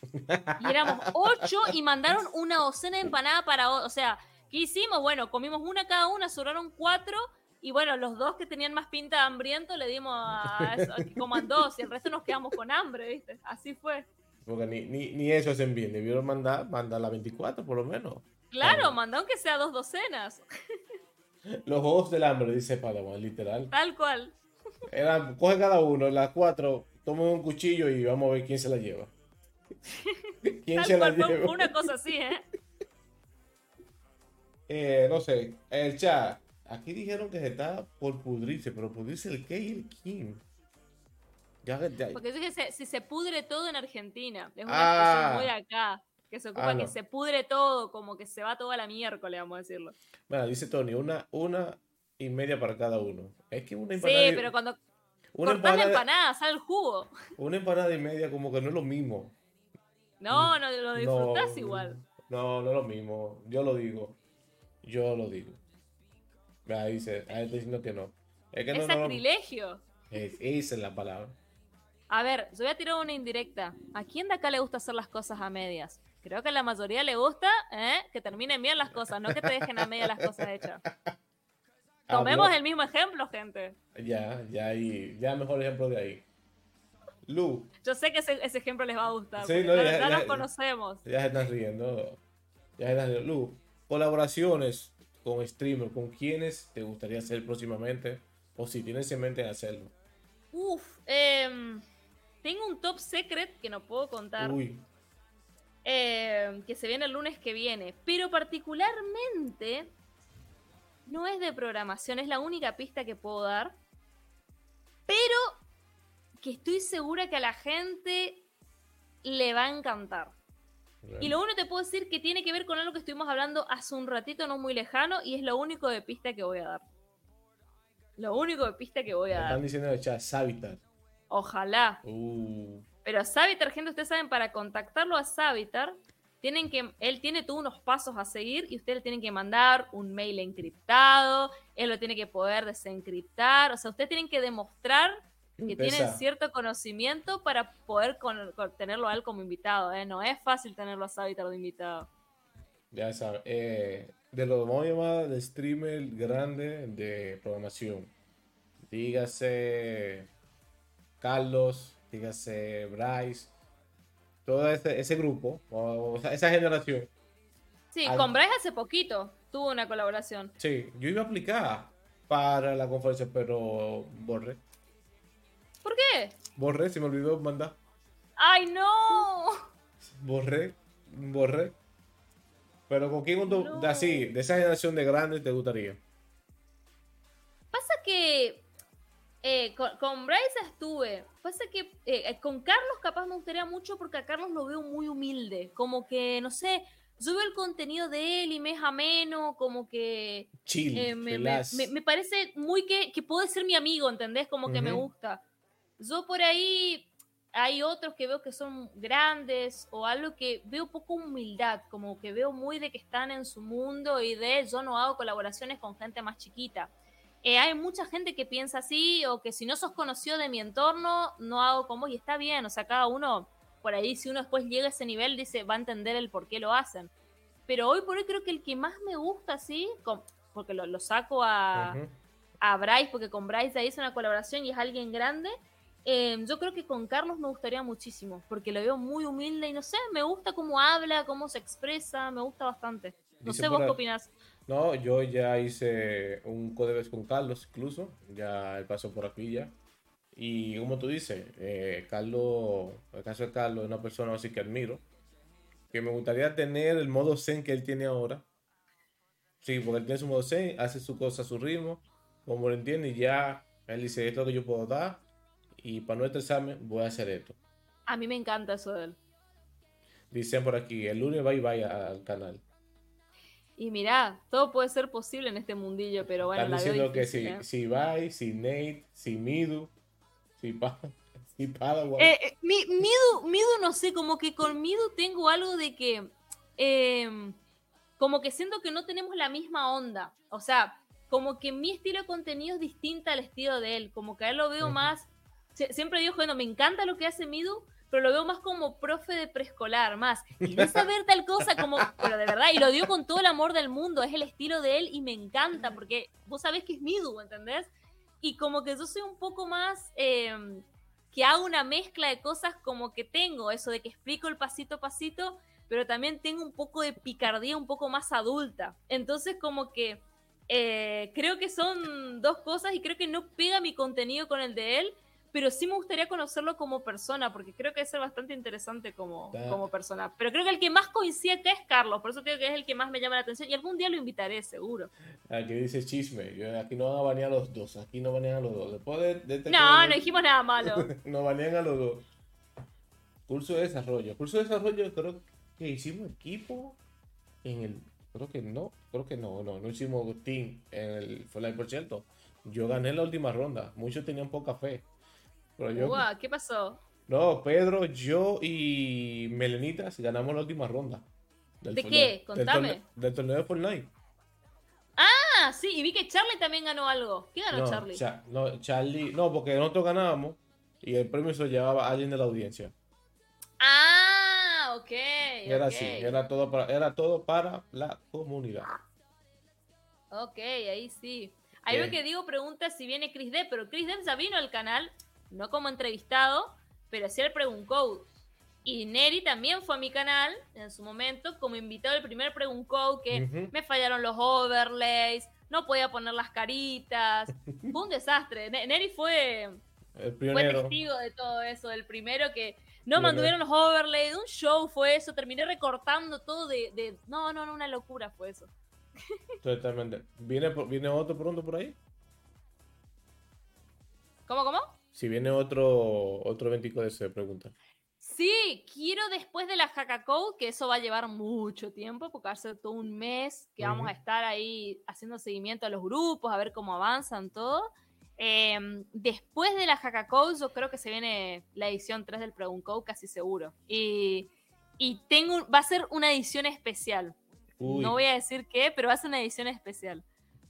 Y éramos ocho y mandaron una docena de empanadas para... O sea, ¿qué hicimos? Bueno, comimos una cada una, sobraron cuatro y bueno, los dos que tenían más pinta de hambriento le dimos a, que coman dos y el resto nos quedamos con hambre, ¿viste? Así fue. Porque ni, ni, ni eso hacen bien, debieron mandar, mandar la 24 por lo menos. Claro, manda aunque sea dos docenas. <laughs> Los juegos del hambre, dice Padawan, literal. Tal cual. <laughs> Era, coge cada uno, las cuatro, toma un cuchillo y vamos a ver quién se la lleva. <laughs> ¿Quién se la lleva? Una cosa así, ¿eh? ¿eh? No sé, el chat. Aquí dijeron que se está por pudrirse, pero pudrirse el qué y el quién. Porque dije, si se pudre todo en Argentina. Es una ah. muy acá que se ocupa ah, que se pudre todo, como que se va toda la miércoles, vamos a decirlo. Bueno, dice Tony, una, una y media para cada uno. Es que una empanada. Sí, pero cuando una cortás la empanada, sale el jugo. Una empanada y media, como que no es lo mismo. No, no lo disfrutás igual. No, no es lo mismo. Yo lo digo. Yo lo digo. Ahí dice, ahí está diciendo que no. Es, que no, sacrilegio. esa es la palabra. A ver, yo voy a tirar una indirecta. ¿A quién de acá le gusta hacer las cosas a medias? Creo que a la mayoría le gusta ¿eh? que terminen bien las cosas, no que te dejen a media las cosas hechas. <laughs> Tomemos el mismo ejemplo, gente. Ya, ya, y ya mejor ejemplo de ahí. Lu. Yo sé que ese, ejemplo les va a gustar. Sí, no, ya, nos conocemos. Ya se están riendo. Ya se están riendo. Lu, colaboraciones con streamer, ¿con quiénes te gustaría hacer próximamente? O si tienes en mente hacerlo. Uf, em, tengo un top secret que no puedo contar. Uy, eh, que se viene el lunes que viene. Pero particularmente no es de programación, es la única pista que puedo dar. Pero que estoy segura que a la gente le va a encantar. Y lo único que te puedo decir que tiene que ver con algo que estuvimos hablando hace un ratito no muy lejano y es lo único de pista que voy a dar. Lo único de pista que voy me a dar. están diciendo en el chat. Ojalá. Uh, Pero Savitar, gente, ustedes saben, para contactarlo a Savitar, tienen que, él tiene todos unos pasos a seguir y ustedes le tienen que mandar un mail encriptado, él lo tiene que poder desencriptar, o sea, ustedes tienen que demostrar que pesa. tienen cierto conocimiento para poder con- con- tenerlo a él como invitado, ¿eh? No es fácil tenerlo a Savitar de invitado. Ya sabes, eh, de los vamos a llamar de streamer grande de programación. Dígase Carlos, dígase Bryce, todo ese, ese grupo, o, esa generación. Sí, Al- con Bryce hace poquito tuvo una colaboración. Sí, yo iba a aplicar para la conferencia, pero borré. ¿Por qué? Borré, se me olvidó mandar. ¡Ay, no! Borré, borré. Pero con quién No. de así, de esa generación de grandes te gustaría. Pasa que eh, con, con Bryce estuve. Pasa que eh, con Carlos capaz me gustaría mucho porque a Carlos lo veo muy humilde. Como que, no sé, yo veo el contenido de él y me es ameno, como que Chill, eh, me, me- relax. me- me parece muy que, que puede ser mi amigo, ¿entendés? Como que me gusta. Yo por ahí hay otros que veo que son grandes o algo que veo poco humildad, como que veo muy de que están en su mundo y de yo no hago colaboraciones con gente más chiquita. Eh, hay mucha gente que piensa así o que si no sos conocido de mi entorno, no hago como y está bien, o sea, cada uno por ahí, si uno después llega a ese nivel, dice, va a entender el por qué lo hacen. Pero hoy por hoy creo que el que más me gusta, sí, con- porque lo, lo saco a, a Bryce, porque con Bryce ahí hice una colaboración y es alguien grande. eh, yo creo que con Carlos me gustaría muchísimo, porque lo veo muy humilde y no sé, me gusta cómo habla, cómo se expresa, me gusta bastante. No Dice sé vos qué opinás. No, yo ya hice un código con Carlos incluso, ya él pasó por aquí ya. Y como tú dices, eh, Carlos, el caso de Carlos es una persona así que admiro, que me gustaría tener el modo zen que él tiene ahora. Sí, porque él tiene su modo zen, hace su cosa a su ritmo, como lo entiende, y ya él dice, esto es lo que yo puedo dar, y para nuestro examen voy a hacer esto. A mí me encanta eso de él. Dicen por aquí, el lunes va y vaya al canal. Y mirá, todo puede ser posible en este mundillo, pero bueno, Están diciendo que si, ¿eh? si Bai, si Nate, si Midu, si, pa, <laughs> si Padawan. Eh, eh, mi- Midu, Midu, no sé, como que con Midu tengo algo de que. eh, como que siento que no tenemos la misma onda. O sea, como que mi estilo de contenido es distinta al estilo de él. Como que a él lo veo más. sie- Siempre digo, bueno, me encanta lo que hace Midu, pero lo veo más como profe de preescolar, más. ¿Querés saber tal cosa? Como, pero de verdad, y lo digo con todo el amor del mundo, es el estilo de él y me encanta, porque vos sabés que es Midu, ¿entendés? Y como que yo soy un poco más. eh, que hago una mezcla de cosas como que tengo, eso de que explico el pasito a pasito, pero también tengo un poco de picardía un poco más adulta. Entonces como que eh, creo que son dos cosas y creo que no pega mi contenido con el de él, pero sí me gustaría conocerlo como persona, porque creo que ser bastante interesante como, como persona. Pero creo que el que más coincide acá es Carlos, por eso creo que es el que más me llama la atención y algún día lo invitaré, seguro. Aquí dice chisme. Yo- aquí no van a banear a los dos. Aquí no banean a los dos. Después de, de este No, no dijimos nada malo. <laughs> No banean a los dos. Curso de desarrollo. Curso de desarrollo, creo que hicimos equipo en el. Creo que no. Creo que no. No, no hicimos team en el Fortnite, por cierto. Yo gané la última ronda. Muchos tenían poca fe. Pero yo. ¿Qué pasó? No, Pedro, yo y Melenitas ganamos la última ronda. del ¿De qué? Del, Contame. torneo, del torneo de Fortnite. Ah, sí, y vi que Charlie también ganó algo. ¿Qué ganó No, Charlie? Cha- no, Charlie. No, porque nosotros ganábamos y el premio se lo llevaba alguien de la audiencia. Ah, ok. Era ok. así, era todo para, era todo para la comunidad. Ok, ahí sí. Ahí Bien. veo que Diego pregunta si viene Chris Depp, pero Chris Depp ya vino al canal, no como entrevistado, pero sí el Pregun Code. Y Neri también fue a mi canal en su momento como invitado del primer Pregun Code que me fallaron los overlays, no podía poner las caritas. <laughs> Fue un desastre. Neri fue, el fue testigo de todo eso, del primero que no mantuvieron los overlays, un show fue eso, terminé recortando todo de, de... No, no, no, una locura fue eso. <laughs> Totalmente. ¿Viene, ¿Viene otro pronto por ahí? ¿Cómo, cómo? Si viene otro, otro eventico de ese, pregunta. Sí, quiero después de la Hackacode, que eso va a llevar mucho tiempo, porque hace todo un mes que vamos a estar ahí haciendo seguimiento a los grupos, a ver cómo avanzan todo. Em, después de la Hackacode, yo creo que se viene la edición 3 del Code, casi seguro. Y, y tengo, va a ser una edición especial. No voy a decir qué, pero va a ser una edición especial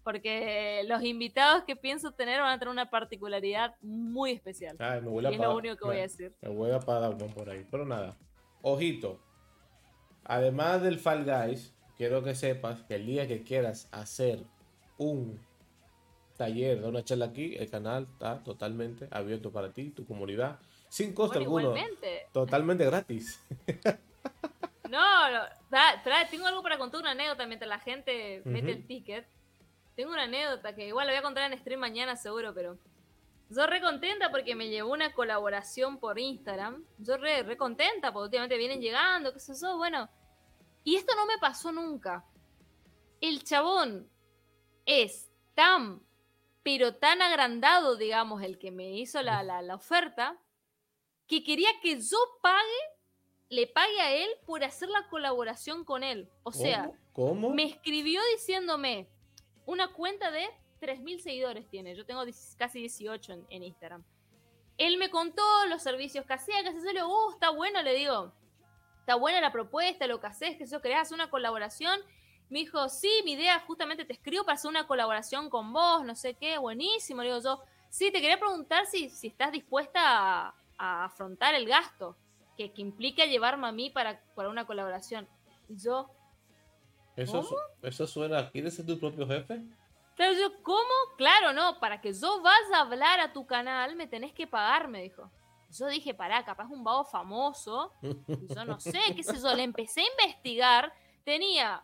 porque los invitados que pienso tener van a tener una particularidad muy especial. Ay, me y es lo único que voy a decir. Me voy a pagar por ahí, pero nada. Ojito. Además del Fall Guys, quiero que sepas que el día que quieras hacer un taller de una charla aquí, el canal está totalmente abierto para ti, tu comunidad, sin costo alguno. Totalmente gratis. <laughs> No, no tengo algo para contar una anécdota mientras la gente mete el ticket. Tengo una anécdota que igual la voy a contar en stream mañana seguro, pero yo re contenta porque me llevó una colaboración por Instagram. Yo re, re contenta porque últimamente vienen llegando, qué sé yo, bueno. Y esto no me pasó nunca. El chabón es tan, pero tan agrandado, digamos, el que me hizo la, la, oferta, que quería que yo pague, le pague a él por hacer la colaboración con él. O sea, ¿Cómo? me escribió diciéndome, una cuenta de 3.000 seguidores tiene. Yo tengo casi 18 en, Instagram. Él me contó los servicios que hacía, que se le, uh, está bueno, le digo. Está buena la propuesta, lo que haces, que eso creas una colaboración. Me dijo, sí, mi idea justamente te escribo para hacer una colaboración con vos, no sé qué, buenísimo. Le digo yo, sí, te quería preguntar si, si estás dispuesta a, afrontar el gasto que, que, implica llevarme a mí para, para una colaboración. Y yo, eso, eso suena, ¿quieres ser tu propio jefe? Claro, yo, ¿cómo? Claro, no, para que yo vaya a hablar a tu canal me tenés que pagar, me dijo. Yo dije, pará, capaz un vago famoso. yo no sé, qué sé yo. Le empecé a investigar. Tenía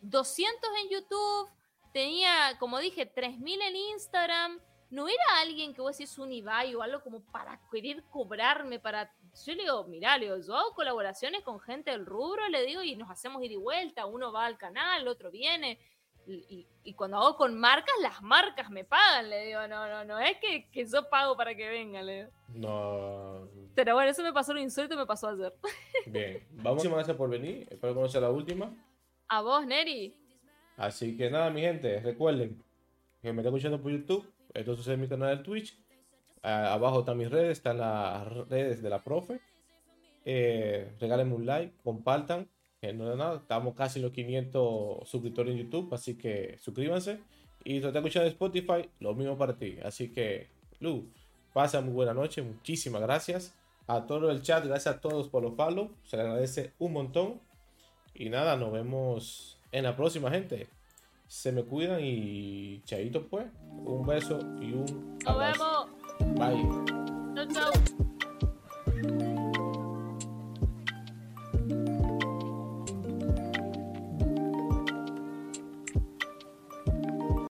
200 en YouTube, tenía, como dije, 3000 en Instagram. ¿No era alguien que vos decís un Ibai o algo como para querer cobrarme, para yo le digo, mirá, le digo, yo hago colaboraciones con gente del rubro, le digo, y nos hacemos ir y vuelta, uno va al canal, el otro viene, y, cuando hago con marcas, las marcas me pagan, le digo, no, no, no, es que, que yo pago para que venga, le digo. No. Pero bueno, eso me pasó lo insólito y me pasó ayer. <laughs> Bien, vamos, muchas gracias por venir, espero conocer la última. A vos, Neri. Así que nada, mi gente, recuerden que me están escuchando por YouTube, esto sucede en mi canal de Twitch, abajo están mis redes, están las redes de la profe. Eh, regálenme un like, compartan. no, nada, estamos casi los 500 suscriptores en YouTube, así que suscríbanse. Y si te escuchando en Spotify, lo mismo para ti. Así que, Lu, pasa muy buena noche, muchísimas gracias. A todo el chat, gracias a todos por los follow, se les agradece un montón. Y nada, nos vemos en la próxima, gente. Se me cuidan y chaito pues. Un beso y un abrazo. Bye. Ciao, Bye.